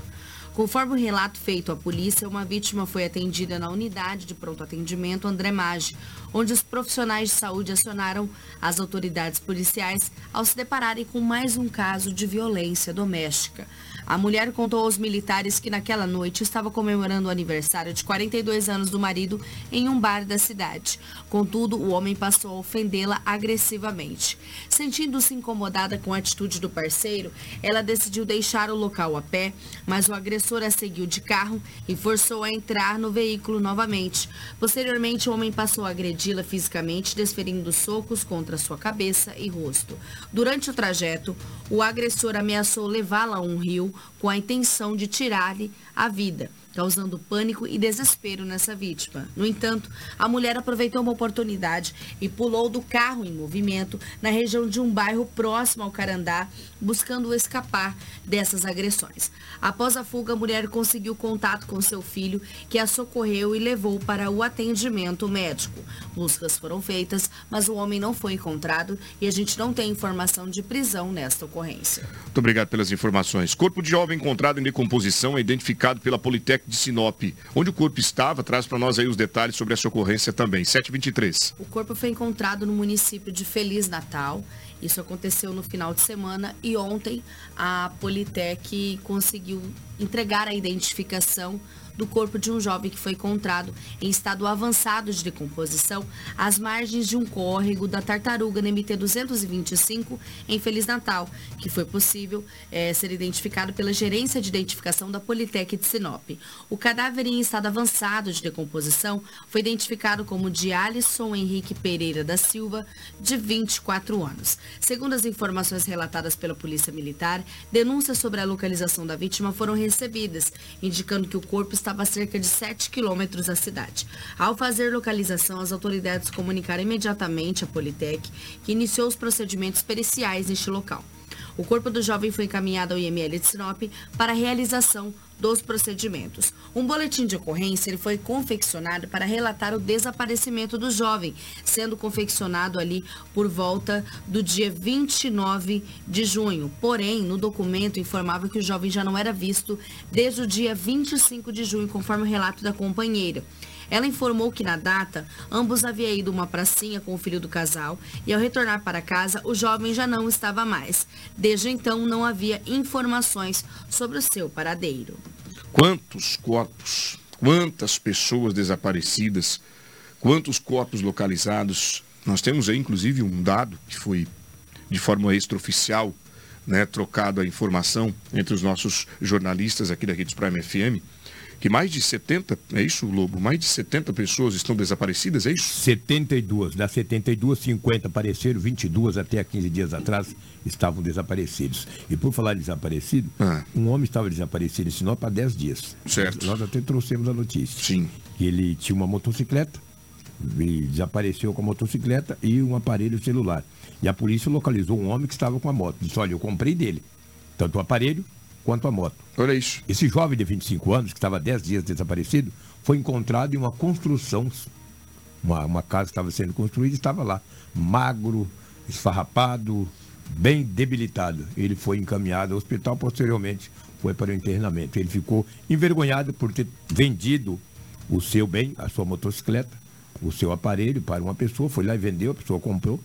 F: Conforme o relato feito à polícia, uma vítima foi atendida na unidade de pronto atendimento André Maggi, onde os profissionais de saúde acionaram as autoridades policiais ao se depararem com mais um caso de violência doméstica. A mulher contou aos militares que naquela noite estava comemorando o aniversário de 42 anos do marido em um bar da cidade. Contudo, o homem passou a ofendê-la agressivamente. Sentindo-se incomodada com a atitude do parceiro, ela decidiu deixar o local a pé, mas o agressor a seguiu de carro e forçou a entrar no veículo novamente. Posteriormente, o homem passou a agredi-la fisicamente, desferindo socos contra sua cabeça e rosto. Durante o trajeto, o agressor ameaçou levá-la a um rio com a intenção de tirar-lhe a vida, causando pânico e desespero nessa vítima. No entanto, a mulher aproveitou uma oportunidade e pulou do carro em movimento na região de um bairro próximo ao Carandá, buscando escapar dessas agressões. Após a fuga, a mulher conseguiu contato com seu filho, que a socorreu e levou para o atendimento médico. Buscas foram feitas, mas o homem não foi encontrado e a gente não tem informação de prisão nesta ocorrência.
E: Muito obrigado pelas informações. Corpo de jovem encontrado em decomposição é identificado pela Politec de Sinop. Onde o corpo estava, traz para nós aí os detalhes sobre essa ocorrência também. 723.
F: O corpo foi encontrado no município de Feliz Natal. Isso aconteceu no final de semana e ontem a Politec conseguiu entregar a identificação do corpo de um jovem que foi encontrado em estado avançado de decomposição às margens de um córrego da tartaruga NMT 225 em Feliz Natal, que foi possível é, ser identificado pela gerência de identificação da Politec de Sinop. O cadáver em estado avançado de decomposição foi identificado como de Alisson Henrique Pereira da Silva, de 24 anos. Segundo as informações relatadas pela Polícia Militar, denúncias sobre a localização da vítima foram recebidas, indicando que o corpo estava a cerca de 7 quilômetros da cidade. Ao fazer localização, as autoridades comunicaram imediatamente à Politec, que iniciou os procedimentos periciais neste local. O corpo do jovem foi encaminhado ao IML de Sinop para a realização dos procedimentos. Um boletim de ocorrência ele foi confeccionado para relatar o desaparecimento do jovem, sendo confeccionado ali por volta do dia 29 de junho. Porém, no documento informava que o jovem já não era visto desde o dia 25 de junho, conforme o relato da companheira. Ela informou que na data, ambos haviam ido uma pracinha com o filho do casal e ao retornar para casa, o jovem já não estava mais. Desde então, não havia informações sobre o seu paradeiro.
E: Quantos corpos, quantas pessoas desaparecidas, quantos corpos localizados. Nós temos aí, inclusive, um dado que foi de forma extraoficial, né, trocado a informação entre os nossos jornalistas aqui da Rede Prime FM que mais de 70, é isso, Lobo? Mais de 70 pessoas estão desaparecidas, é isso?
G: 72. Das 72, 50 apareceram, 22 até há 15 dias atrás estavam desaparecidos. E por falar desaparecido, ah. um homem estava desaparecido em Sinop há 10 dias.
E: Certo.
G: Nós até trouxemos a notícia.
E: Sim.
G: Que ele tinha uma motocicleta, e desapareceu com a motocicleta e um aparelho celular. E a polícia localizou um homem que estava com a moto. Disse, olha, eu comprei dele. Tanto o aparelho quanto a moto.
E: Olha isso.
G: Esse jovem de 25 anos, que estava 10 dias desaparecido, foi encontrado em uma construção. Uma, uma casa estava sendo construída e estava lá. Magro, esfarrapado, bem debilitado. Ele foi encaminhado ao hospital, posteriormente foi para o internamento. Ele ficou envergonhado por ter vendido o seu bem, a sua motocicleta, o seu aparelho para uma pessoa, foi lá e vendeu, a pessoa comprou,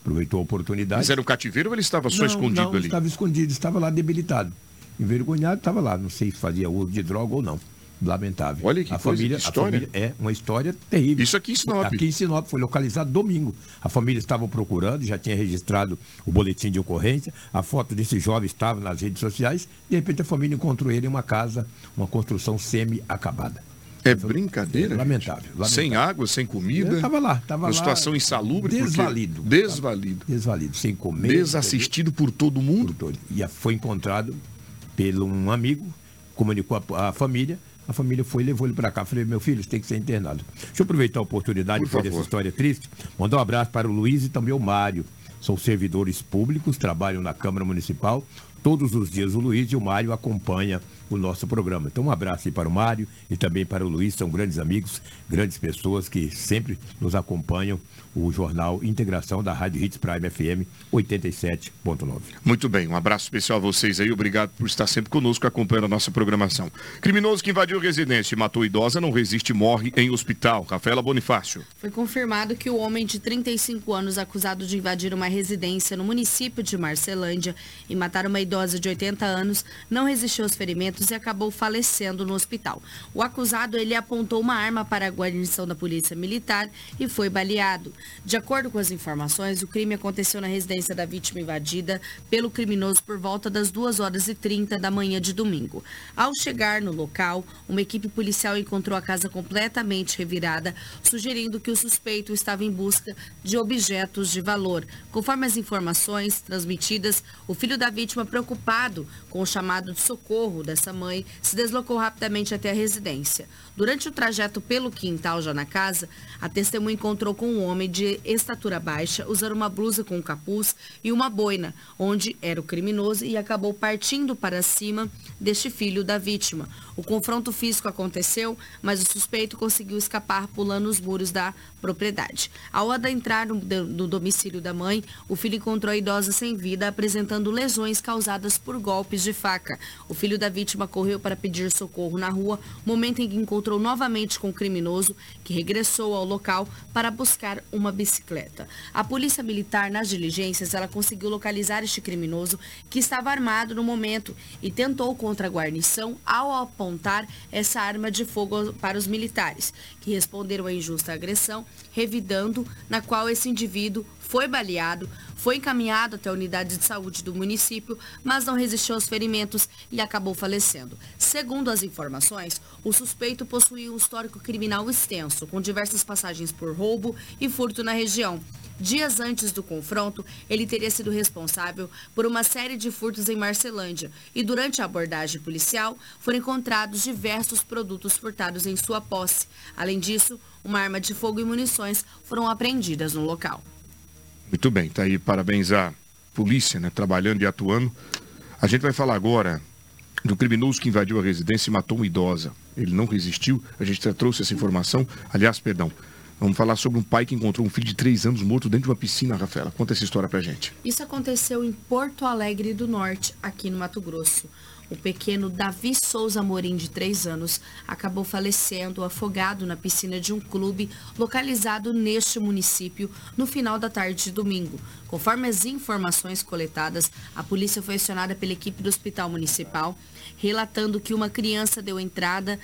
G: aproveitou a oportunidade.
E: Mas era um cativeiro ou ele estava só
G: não,
E: escondido
G: não,
E: ali?
G: estava escondido, estava lá debilitado envergonhado, estava lá. Não sei se fazia uso de droga ou não. Lamentável.
E: Olha que
G: a
E: coisa,
G: família,
E: que história.
G: A família é uma história terrível.
E: Isso aqui em Sinop.
G: Aqui em Sinop foi localizado domingo. A família estava procurando, já tinha registrado o boletim de ocorrência. A foto desse jovem estava nas redes sociais. De repente a família encontrou ele em uma casa, uma construção semi-acabada.
E: É brincadeira.
G: É lamentável, lamentável,
E: Sem água, sem comida.
G: Estava lá, estava lá.
E: Uma situação insalubre.
G: Desvalido.
E: Desvalido.
G: Desvalido, sem comer.
E: Desassistido por todo mundo.
G: Por todo. E foi encontrado pelo um amigo, comunicou a, a família, a família foi e levou ele para cá. Falei, meu filho, você tem que ser internado. Deixa eu aproveitar a oportunidade de fazer essa história triste. Mandar um abraço para o Luiz e também o Mário. São servidores públicos, trabalham na Câmara Municipal. Todos os dias o Luiz e o Mário acompanham o nosso programa. Então, um abraço aí para o Mário e também para o Luiz, são grandes amigos, grandes pessoas que sempre nos acompanham o jornal Integração da Rádio Hits Prime FM 87.9.
E: Muito bem, um abraço especial a vocês aí, obrigado por estar sempre conosco acompanhando a nossa programação. Criminoso que invadiu residência e matou idosa não resiste e morre em hospital. Rafaela Bonifácio.
F: Foi confirmado que o homem de 35 anos acusado de invadir uma residência no município de Marcelândia e matar uma idosa de 80 anos não resistiu aos ferimentos e acabou falecendo no hospital. O acusado ele apontou uma arma para a guarnição da polícia militar e foi baleado. De acordo com as informações, o crime aconteceu na residência da vítima invadida pelo criminoso por volta das 2 horas e 30 da manhã de domingo. Ao chegar no local, uma equipe policial encontrou a casa completamente revirada, sugerindo que o suspeito estava em busca de objetos de valor. Conforme as informações transmitidas, o filho da vítima, preocupado com o chamado de socorro dessa mãe, se deslocou rapidamente até a residência. Durante o trajeto pelo quintal já na casa, a testemunha encontrou com um homem de estatura baixa, usando uma blusa com capuz e uma boina, onde era o criminoso e acabou partindo para cima deste filho da vítima. O confronto físico aconteceu, mas o suspeito conseguiu escapar pulando os muros da propriedade. Ao adentrar no domicílio da mãe, o filho encontrou a idosa sem vida, apresentando lesões causadas por golpes de faca. O filho da vítima correu para pedir socorro na rua, momento em que encontrou novamente com o criminoso, que regressou ao local para buscar uma bicicleta. A polícia militar, nas diligências, ela conseguiu localizar este criminoso, que estava armado no momento, e tentou contra a guarnição ao apontar essa arma de fogo para os militares, que responderam à injusta agressão, revidando, na qual esse indivíduo foi baleado, foi encaminhado até a unidade de saúde do município, mas não resistiu aos ferimentos e acabou falecendo. Segundo as informações, o suspeito possuía um histórico criminal extenso, com diversas passagens por roubo e furto na região. Dias antes do confronto, ele teria sido responsável por uma série de furtos em Marcelândia e durante a abordagem policial foram encontrados diversos produtos furtados em sua posse. Além disso, uma arma de fogo e munições foram apreendidas no local.
E: Muito bem, tá aí, parabéns à polícia, né, trabalhando e atuando. A gente vai falar agora do criminoso que invadiu a residência e matou uma idosa. Ele não resistiu, a gente trouxe essa informação. Aliás, perdão, vamos falar sobre um pai que encontrou um filho de três anos morto dentro de uma piscina, Rafaela. Conta essa história pra gente.
F: Isso aconteceu em Porto Alegre do Norte, aqui no Mato Grosso. O pequeno Davi Souza Morim, de 3 anos, acabou falecendo afogado na piscina de um clube localizado neste município no final da tarde de domingo. Conforme as informações coletadas, a polícia foi acionada pela equipe do Hospital Municipal, relatando que uma criança deu entrada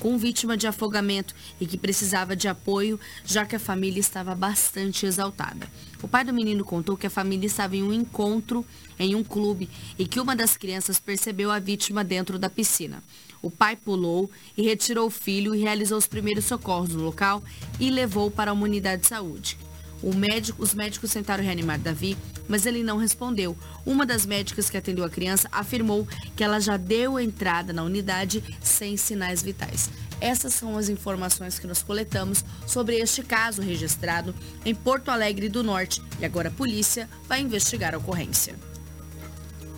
F: com vítima de afogamento e que precisava de apoio, já que a família estava bastante exaltada. O pai do menino contou que a família estava em um encontro em um clube e que uma das crianças percebeu a vítima dentro da piscina. O pai pulou e retirou o filho e realizou os primeiros socorros no local e levou para uma unidade de saúde. Médico, os médicos tentaram reanimar Davi, mas ele não respondeu. Uma das médicas que atendeu a criança afirmou que ela já deu entrada na unidade sem sinais vitais. Essas são as informações que nós coletamos sobre este caso registrado em Porto Alegre do Norte e agora a polícia vai investigar a ocorrência.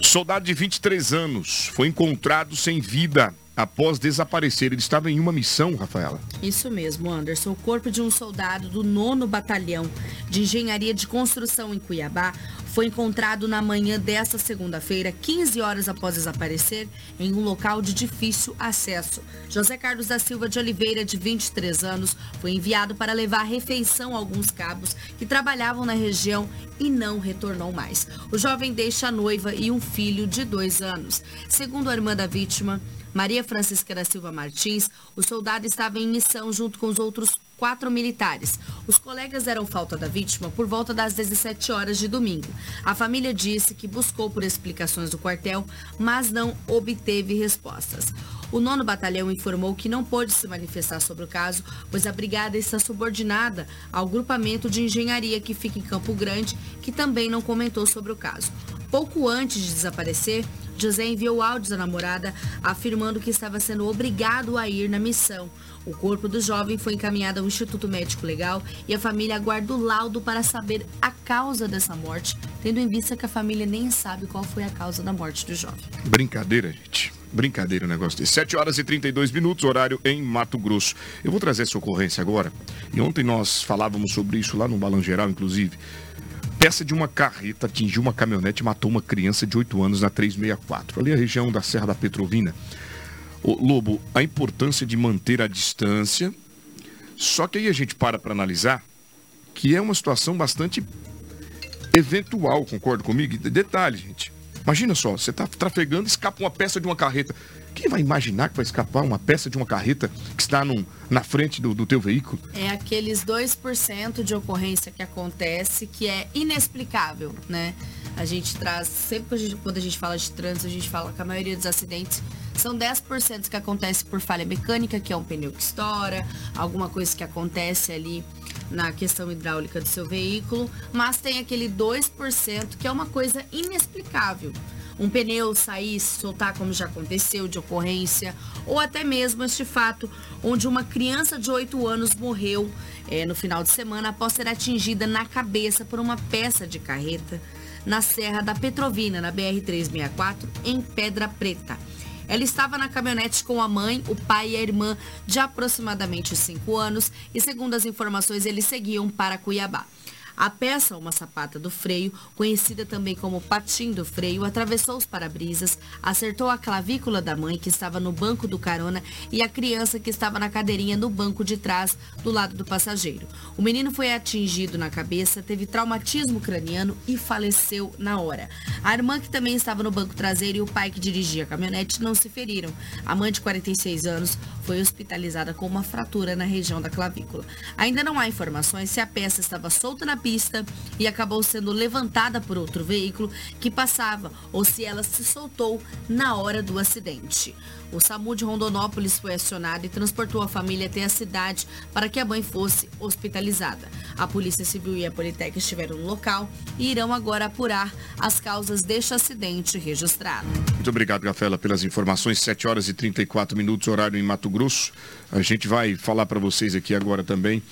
E: Soldado de 23 anos foi encontrado sem vida após desaparecer. Ele estava em uma missão, Rafaela.
F: Isso mesmo, Anderson. O corpo de um soldado do 9 Batalhão de Engenharia de Construção em Cuiabá foi encontrado na manhã desta segunda-feira, 15 horas após desaparecer, em um local de difícil acesso. José Carlos da Silva de Oliveira, de 23 anos, foi enviado para levar refeição a alguns cabos que trabalhavam na região e não retornou mais. O jovem deixa a noiva e um filho de dois anos. Segundo a irmã da vítima, Maria Francisca da Silva Martins, o soldado estava em missão junto com os outros quatro militares. Os colegas deram falta da vítima por volta das 17 horas de domingo. A família disse que buscou por explicações do quartel, mas não obteve respostas. O nono batalhão informou que não pôde se manifestar sobre o caso, pois a brigada está subordinada ao grupamento de engenharia que fica em Campo Grande, que também não comentou sobre o caso. Pouco antes de desaparecer, José enviou áudios à namorada afirmando que estava sendo obrigado a ir na missão. O corpo do jovem foi encaminhado ao Instituto Médico Legal e a família aguarda o laudo para saber a causa dessa morte, tendo em vista que a família nem sabe qual foi a causa da morte do jovem.
E: Brincadeira, gente. Brincadeira o negócio desse. 7 horas e 32 minutos, horário em Mato Grosso. Eu vou trazer essa ocorrência agora. E ontem nós falávamos sobre isso lá no Balan Geral, inclusive. Peça de uma carreta atingiu uma caminhonete e matou uma criança de 8 anos na 364, ali a região da Serra da Petrovina. Ô, Lobo, a importância de manter a distância. Só que aí a gente para para analisar que é uma situação bastante eventual, concorda comigo? Detalhe, gente. Imagina só, você está trafegando, escapa uma peça de uma carreta. Quem vai imaginar que vai escapar uma peça de uma carreta que está num, na frente do, do teu veículo?
F: É aqueles 2% de ocorrência que acontece que é inexplicável, né? A gente traz, sempre a gente, quando a gente fala de trânsito, a gente fala que a maioria dos acidentes são 10% que acontece por falha mecânica, que é um pneu que estoura, alguma coisa que acontece ali na questão hidráulica do seu veículo, mas tem aquele 2% que é uma coisa inexplicável. Um pneu sair, soltar como já aconteceu de ocorrência, ou até mesmo este fato onde uma criança de 8 anos morreu é, no final de semana após ser atingida na cabeça por uma peça de carreta na Serra da Petrovina, na BR-364, em Pedra Preta. Ela estava na caminhonete com a mãe, o pai e a irmã de aproximadamente 5 anos e, segundo as informações, eles seguiam para Cuiabá. A peça, uma sapata do freio, conhecida também como patim do freio, atravessou os para-brisas, acertou a clavícula da mãe que estava no banco do carona e a criança que estava na cadeirinha no banco de trás, do lado do passageiro. O menino foi atingido na cabeça, teve traumatismo craniano e faleceu na hora. A irmã que também estava no banco traseiro e o pai que dirigia a caminhonete não se feriram. A mãe de 46 anos foi hospitalizada com uma fratura na região da clavícula. Ainda não há informações se a peça estava solta na pista e acabou sendo levantada por outro veículo que passava ou se ela se soltou na hora do acidente. O SAMU de Rondonópolis foi acionado e transportou a família até a cidade para que a mãe fosse hospitalizada. A Polícia Civil e a Politec estiveram no local e irão agora apurar as causas deste acidente registrado.
E: Muito obrigado, Gafela, pelas informações. 7 horas e 34 minutos, horário em Mato Grosso. A gente vai falar para vocês aqui agora também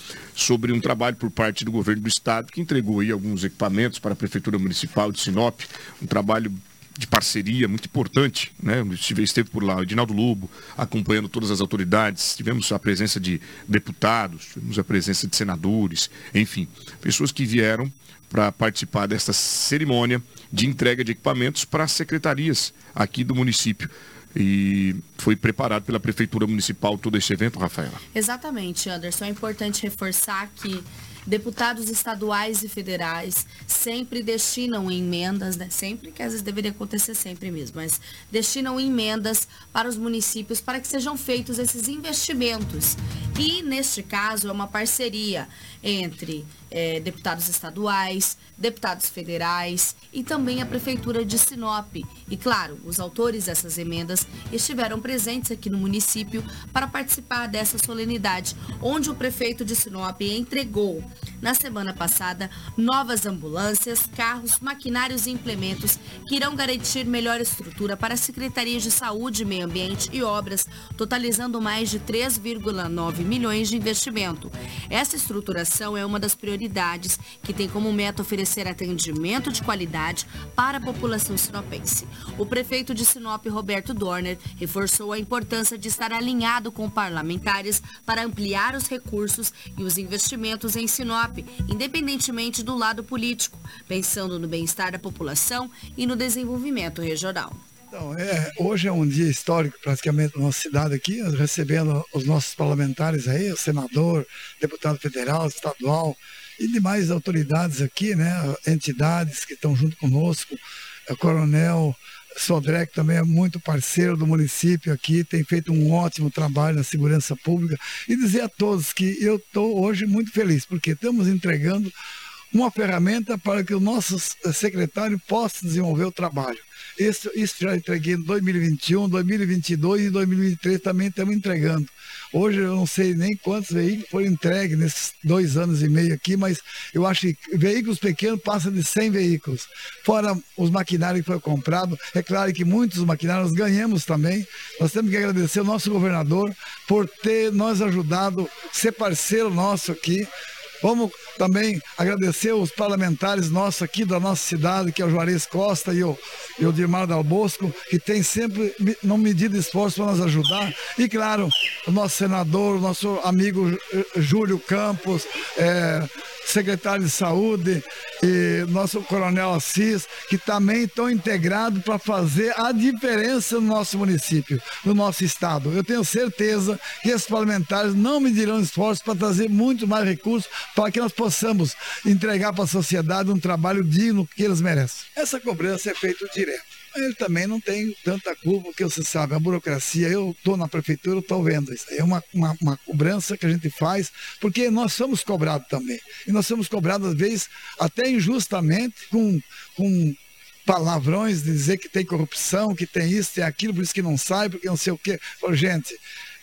E: sobre um trabalho por parte do governo do estado que entregou aí alguns equipamentos para a Prefeitura Municipal de Sinop. Um trabalho de parceria muito importante, né? Esteve por lá o Edinaldo Lobo, acompanhando todas as autoridades, tivemos a presença de deputados, tivemos a presença de senadores, enfim, pessoas que vieram para participar desta cerimônia de entrega de equipamentos para as secretarias aqui do município. E foi preparado pela Prefeitura Municipal todo esse evento, Rafaela.
F: Exatamente, Anderson. É importante reforçar que deputados estaduais e federais sempre destinam emendas, né? sempre que às vezes deveria acontecer sempre mesmo, mas destinam emendas para os municípios para que sejam feitos esses investimentos. E neste caso é uma parceria entre é, deputados estaduais, deputados federais e também a Prefeitura de Sinop. E claro, os autores dessas emendas estiveram presentes aqui no município para participar dessa solenidade, onde o prefeito de Sinop entregou na semana passada novas ambulâncias, carros, maquinários e implementos que irão garantir melhor estrutura para as secretarias de saúde, meio ambiente e obras, totalizando mais de 3,9 milhões de investimento. Essa estruturação é uma das prioridades que tem como meta oferecer atendimento de qualidade para a população sinopense. O prefeito de Sinop, Roberto Dorner, reforçou a importância de estar alinhado com parlamentares para ampliar os recursos e os investimentos em Sinop, independentemente do lado político, pensando no bem-estar da população e no desenvolvimento regional.
L: Então, é, hoje é um dia histórico praticamente na nossa cidade aqui, recebendo os nossos parlamentares aí, o senador, deputado federal, estadual e demais autoridades aqui, né, entidades que estão junto conosco, o coronel Sodré, que também é muito parceiro do município aqui, tem feito um ótimo trabalho na segurança pública. E dizer a todos que eu estou hoje muito feliz, porque estamos entregando uma ferramenta para que o nosso secretário possa desenvolver o trabalho. Isso, isso já entreguei em 2021, 2022 e 2023 também estamos entregando. Hoje eu não sei nem quantos veículos foram entregues nesses dois anos e meio aqui, mas eu acho que veículos pequenos passam de 100 veículos. Fora os maquinários que foram comprados, é claro que muitos maquinários ganhamos também. Nós temos que agradecer o nosso governador por ter nos ajudado, ser parceiro nosso aqui Vamos também agradecer os parlamentares nossos aqui da nossa cidade, que é o Juarez Costa e o, e o Dirmar Dal Bosco, que tem sempre não medido esforço para nos ajudar. E claro, o nosso senador, o nosso amigo Júlio Campos, é, secretário de saúde e nosso coronel Assis, que também estão integrados para fazer a diferença no nosso município, no nosso estado. Eu tenho certeza que esses parlamentares não medirão esforços para trazer muito mais recursos para que nós possamos entregar para a sociedade um trabalho digno que eles merecem. Essa cobrança é feita direto ele também não tem tanta culpa, porque você sabe, a burocracia, eu estou na prefeitura, estou vendo isso. É uma, uma, uma, cobrança que a gente faz, porque nós somos cobrados também. E nós somos cobrados, às vezes, até injustamente, com, com palavrões de dizer que tem corrupção, que tem isso, tem aquilo, por isso que não sai, porque não sei o quê. gente,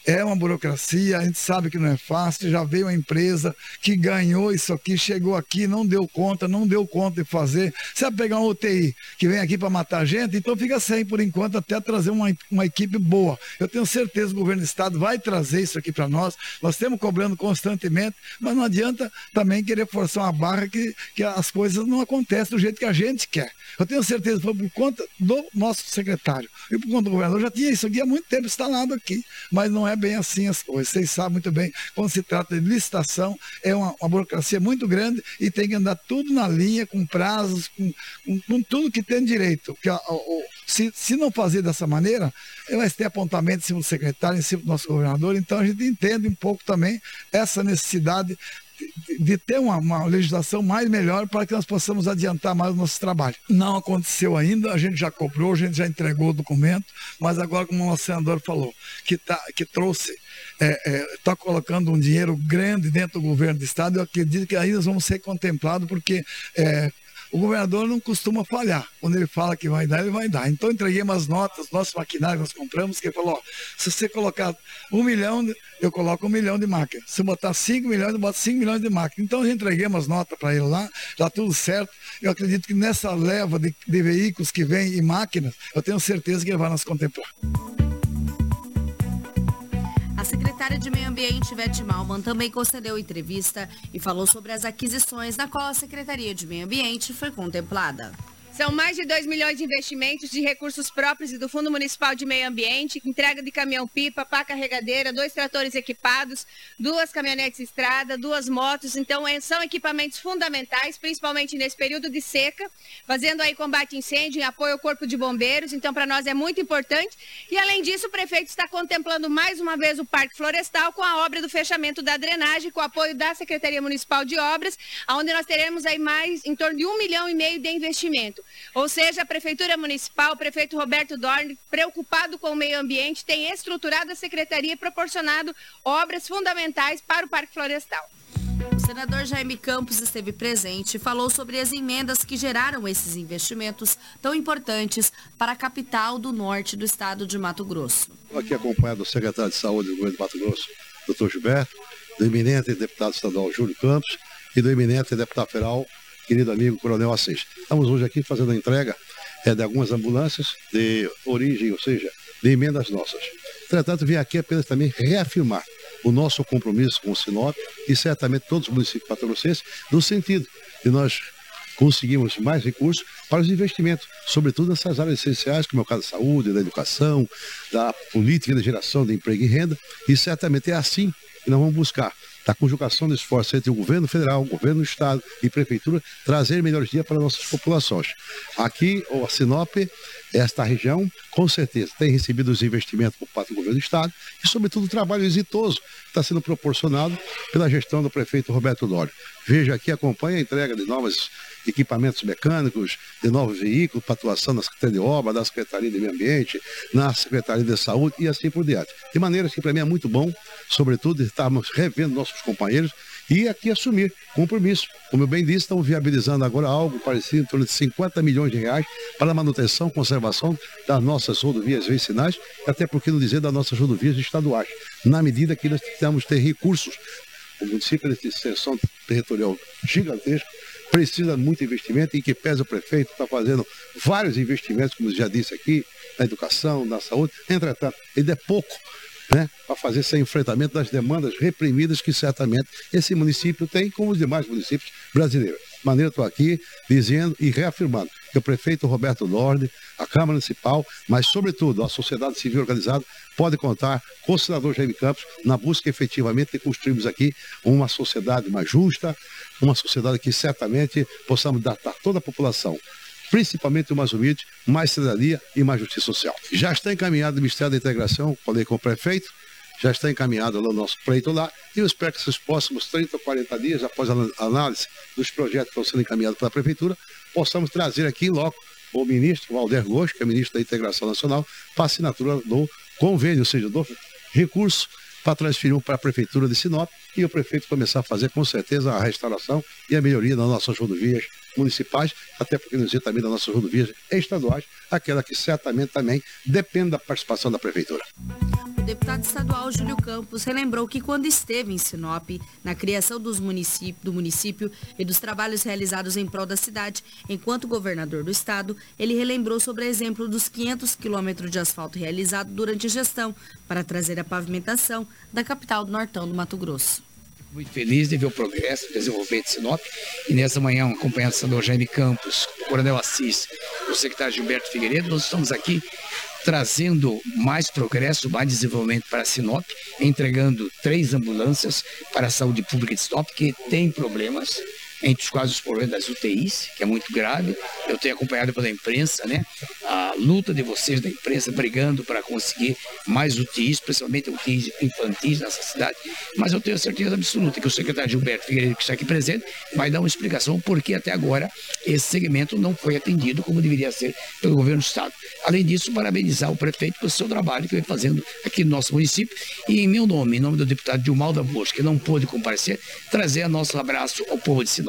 L: é uma burocracia, a gente sabe que não é fácil. Já veio uma empresa que ganhou isso aqui, chegou aqui, não deu conta, não deu conta de fazer. Se vai pegar um UTI que vem aqui para matar gente, então fica sem por enquanto até trazer uma, uma equipe boa. Eu tenho certeza que o governo do estado vai trazer isso aqui para nós. Nós estamos cobrando constantemente, mas não adianta também querer forçar uma barra que, que as coisas não acontecem do jeito que a gente quer. Eu tenho certeza foi por conta do nosso secretário e por conta do governador. Já tinha isso aqui há muito tempo instalado aqui, mas não é bem assim as coisas. Vocês sabem muito bem, quando se trata de licitação, é uma, uma burocracia muito grande e tem que andar tudo na linha, com prazos, com, com, com tudo que tem direito. A, se, se não fazer dessa maneira, vai ter apontamento em cima do secretário, em cima do nosso governador, então a gente entende um pouco também essa necessidade de ter uma, uma, legislação mais melhor para que nós possamos adiantar mais o nosso trabalho. Não aconteceu ainda, a gente já cobrou, a gente já entregou o documento, mas agora, como o nosso senador falou, que, tá, que trouxe, está é, é, tá colocando um dinheiro grande dentro do governo do Estado, eu acredito que aí nós vamos ser contemplados, porque é, o governador não costuma falhar. Quando ele fala que vai dar, ele vai dar. Então entreguei umas notas, nosso maquinário que nós compramos, que ele falou, ó, se você colocar um milhão, eu coloco um milhão de máquinas. Se botar cinco milhões, eu boto cinco milhões de máquinas. Então eu entreguei umas notas para ele lá, já tudo certo. Eu acredito que nessa leva de, de veículos que vem e máquinas, eu tenho certeza que ele vai nos contemplar.
F: Secretária de Meio Ambiente, Ivete Malman, também concedeu entrevista e falou sobre as aquisições na qual a Secretaria de Meio Ambiente foi contemplada.
M: São mais de 2 milhões de investimentos de recursos próprios e do Fundo Municipal de Meio Ambiente, entrega de caminhão-pipa, pá carregadeira, dois tratores equipados, duas caminhonetes estrada, duas motos. Então, é, são equipamentos fundamentais, principalmente nesse período de seca, fazendo aí combate a incêndio em apoio ao Corpo de Bombeiros. Então, para nós é muito importante. E, além disso, o prefeito está contemplando mais uma vez o Parque Florestal com a obra do fechamento da drenagem, com o apoio da Secretaria Municipal de Obras, onde nós teremos aí mais em torno de um milhão e meio de investimento. Ou seja, a Prefeitura Municipal, o prefeito Roberto Dorn, preocupado com o meio ambiente, tem estruturado a secretaria e proporcionado obras fundamentais para o Parque Florestal.
F: O senador Jaime Campos esteve presente e falou sobre as emendas que geraram esses investimentos tão importantes para a capital do norte do estado de Mato Grosso.
N: Estou aqui acompanhado do secretário de Saúde do governo de Mato Grosso, doutor Gilberto, do eminente deputado estadual Júlio Campos e do eminente deputado federal querido amigo Coronel Assis. Estamos hoje aqui fazendo a entrega é, de algumas ambulâncias de origem, ou seja, de emendas nossas. Entretanto, vim aqui apenas também reafirmar o nosso compromisso com o Sinop e certamente todos os municípios patrocês no sentido de nós conseguirmos mais recursos para os investimentos, sobretudo nessas áreas essenciais, como é o caso da saúde, da educação, da política de geração de emprego e renda, e certamente é assim que nós vamos buscar da conjugação de esforços entre o governo federal, o governo do estado e prefeitura, trazer melhores dias para nossas populações. Aqui, a Sinop, esta região, com certeza, tem recebido os investimentos por parte do governo do estado e, sobretudo, o trabalho exitoso que está sendo proporcionado pela gestão do prefeito Roberto Dório. Veja aqui, acompanha a entrega de novos equipamentos mecânicos, de novos veículos para atuação na Secretaria de Obra, da Secretaria de Meio Ambiente, na Secretaria de Saúde e assim por diante. De maneira que para mim é muito bom, sobretudo, estarmos revendo nossos companheiros e aqui assumir compromisso. Como eu bem disse, estão viabilizando agora algo parecido em torno de 50 milhões de reais para a manutenção conservação das nossas rodovias vicinais, até porque não dizer das nossas rodovias estaduais, na medida que nós temos ter recursos. O município de extensão territorial gigantesca, precisa muito investimento e que pesa o prefeito está fazendo vários investimentos, como já disse aqui, na educação, na saúde. Entretanto, ele é pouco né, para fazer esse enfrentamento das demandas reprimidas que certamente esse município tem, como os demais municípios brasileiros. De maneira, estou aqui dizendo e reafirmando que o prefeito Roberto Lorde, a Câmara Municipal, mas, sobretudo, a sociedade civil organizada, pode contar com o senador Jaime Campos na busca efetivamente de construirmos aqui uma sociedade mais justa, uma sociedade que certamente possamos dar a toda a população principalmente o mais humilde, mais cidadania e mais justiça social. Já está encaminhado o Ministério da Integração, falei com o prefeito, já está encaminhado lá o nosso pleito lá, e eu espero que esses próximos 30 ou 40 dias, após a análise dos projetos que estão sendo encaminhados pela Prefeitura, possamos trazer aqui logo o ministro, o Alder Gomes, que é ministro da Integração Nacional, para assinatura do convênio, ou seja, do recurso para transferir para a Prefeitura de Sinop e o prefeito começar a fazer com certeza a restauração e a melhoria das nossas rodovias municipais, até porque nos também das nossas rodovias estaduais, aquela que certamente também depende da participação da Prefeitura.
F: Deputado estadual Júlio Campos relembrou que quando esteve em Sinop, na criação município, do município e dos trabalhos realizados em prol da cidade, enquanto governador do estado, ele relembrou sobre o exemplo dos 500 quilômetros de asfalto realizado durante a gestão para trazer a pavimentação da capital do Nortão do Mato Grosso
O: muito feliz de ver o progresso, o desenvolvimento de Sinop. E nessa manhã, acompanhando o senador Jaime Campos, o coronel Assis, o secretário Gilberto Figueiredo, nós estamos aqui trazendo mais progresso, mais desenvolvimento para Sinop, entregando três ambulâncias para a saúde pública de Sinop, que tem problemas, entre os quais os problemas das UTIs, que é muito grave. Eu tenho acompanhado pela imprensa, né? A luta de vocês da imprensa brigando para conseguir mais UTIs, principalmente UTIs infantis nessa cidade. Mas eu tenho certeza absoluta que o secretário Gilberto Figueiredo, que está aqui presente, vai dar uma explicação por que até agora esse segmento não foi atendido como deveria ser pelo governo do Estado. Além disso, parabenizar o prefeito pelo seu trabalho que vem fazendo aqui no nosso município e em meu nome, em nome do deputado Dilmal da Bosch, que não pôde comparecer, trazer nosso abraço ao povo de Sinop.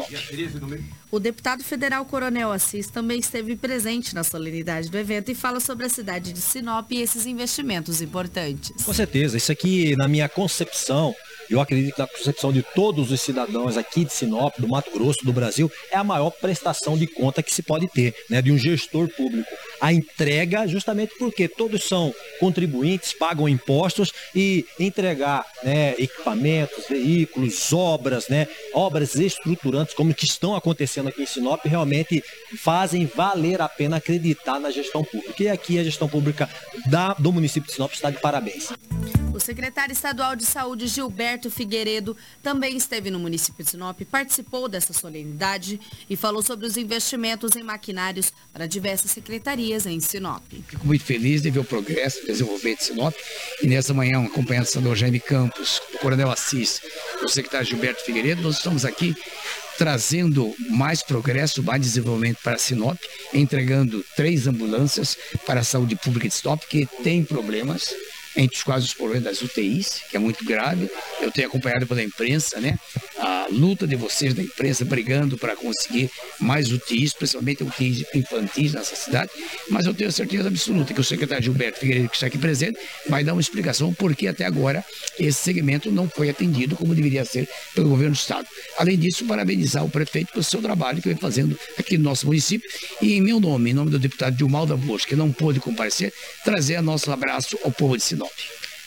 F: O deputado federal Coronel Assis também esteve presente na solenidade do evento e fala sobre a cidade de Sinop e esses investimentos importantes.
P: Com certeza, isso aqui, na minha concepção, eu acredito que na concepção de todos os cidadãos aqui de Sinop, do Mato Grosso, do Brasil, é a maior prestação de conta que se pode ter, né, de um gestor público. A entrega, justamente porque todos são contribuintes, pagam impostos e entregar né, equipamentos, veículos, obras, né, obras estruturantes, como que estão acontecendo aqui em Sinop, realmente fazem valer a pena acreditar na gestão pública. E aqui a gestão pública da, do município de Sinop está de parabéns.
F: O secretário estadual de saúde, Gilberto Figueiredo, também esteve no município de Sinop, participou dessa solenidade e falou sobre os investimentos em maquinários para diversas secretarias em Sinop.
O: Fico muito feliz de ver o progresso, desenvolvimento de Sinop. E nessa manhã, acompanhando o senador Jaime Campos, o coronel Assis, o secretário Gilberto Figueiredo, nós estamos aqui trazendo mais progresso, mais desenvolvimento para Sinop, entregando três ambulâncias para a saúde pública de Sinop, que tem problemas entre os quais os problemas das UTIs, que é muito grave. Eu tenho acompanhado pela imprensa, né? A luta de vocês da imprensa brigando para conseguir mais UTIs, principalmente UTIs infantis nessa cidade. Mas eu tenho certeza absoluta que o secretário Gilberto Figueiredo, que está aqui presente, vai dar uma explicação por que até agora esse segmento não foi atendido como deveria ser pelo governo do Estado. Além disso, parabenizar o prefeito pelo seu trabalho que vem fazendo aqui no nosso município e em meu nome, em nome do deputado Dilmal da Bosch, que não pôde comparecer, trazer nosso abraço ao povo de Sinop.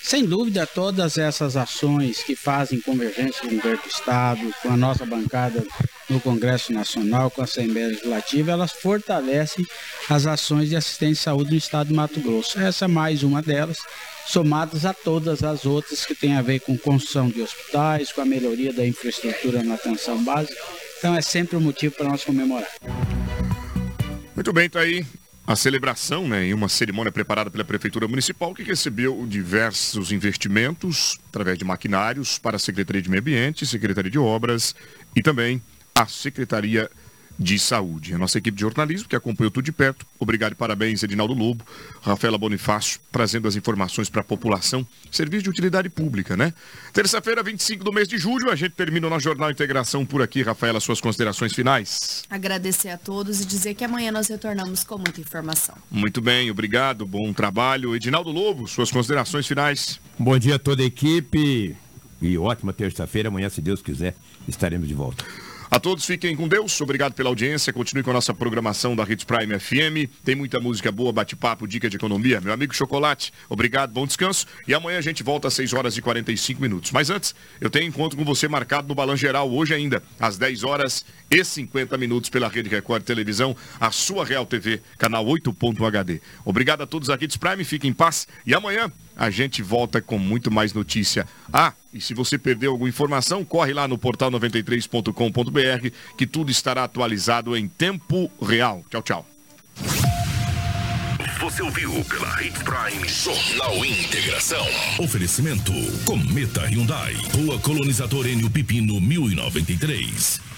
Q: Sem dúvida, todas essas ações que fazem convergência com o governo do Estado, com a nossa bancada no Congresso Nacional, com a Assembleia Legislativa, elas fortalecem as ações de assistência à saúde no Estado de Mato Grosso. Essa é mais uma delas, somadas a todas as outras que têm a ver com construção de hospitais, com a melhoria da infraestrutura na atenção básica. Então é sempre um motivo para nós comemorar.
E: Muito bem, tá aí a celebração, né, em uma cerimônia preparada pela Prefeitura Municipal, que recebeu diversos investimentos através de maquinários para a Secretaria de Meio Ambiente, Secretaria de Obras e também a Secretaria de Saúde. A nossa equipe de jornalismo, que acompanhou tudo de perto. Obrigado e parabéns, Edinaldo Lobo, Rafaela Bonifácio, trazendo as informações para a população. Serviço de utilidade pública, né? Terça-feira, 25 do mês de julho, a gente termina o nosso Jornal Integração por aqui. Rafaela, suas considerações finais.
F: Agradecer a todos e dizer que amanhã nós retornamos com muita informação.
E: Muito bem, obrigado, bom trabalho. Edinaldo Lobo, suas considerações finais.
G: Bom dia a toda a equipe e ótima terça-feira. Amanhã, se Deus quiser, estaremos de volta.
E: A todos fiquem com Deus. Obrigado pela audiência. Continue com a nossa programação da Hits Prime FM. Tem muita música boa, bate-papo, dica de economia. Meu amigo Chocolate, obrigado, bom descanso. E amanhã a gente volta às 6 horas e 45 minutos. Mas antes, eu tenho encontro com você marcado no Balan Geral hoje ainda, às 10 horas e 50 minutos pela Rede Record Televisão, a sua Real TV, canal 8.HD. Obrigado a todos aqui de Prime, fiquem em paz. E amanhã a gente volta com muito mais notícia. Ah, e se você perdeu alguma informação, corre lá no portal 93.com.br que tudo estará atualizado em tempo real. Tchau, tchau.
B: Você ouviu pela Hits Prime Jornal Integração. Oferecimento Cometa Hyundai. Rua Colonizador Enio Pipino 1093.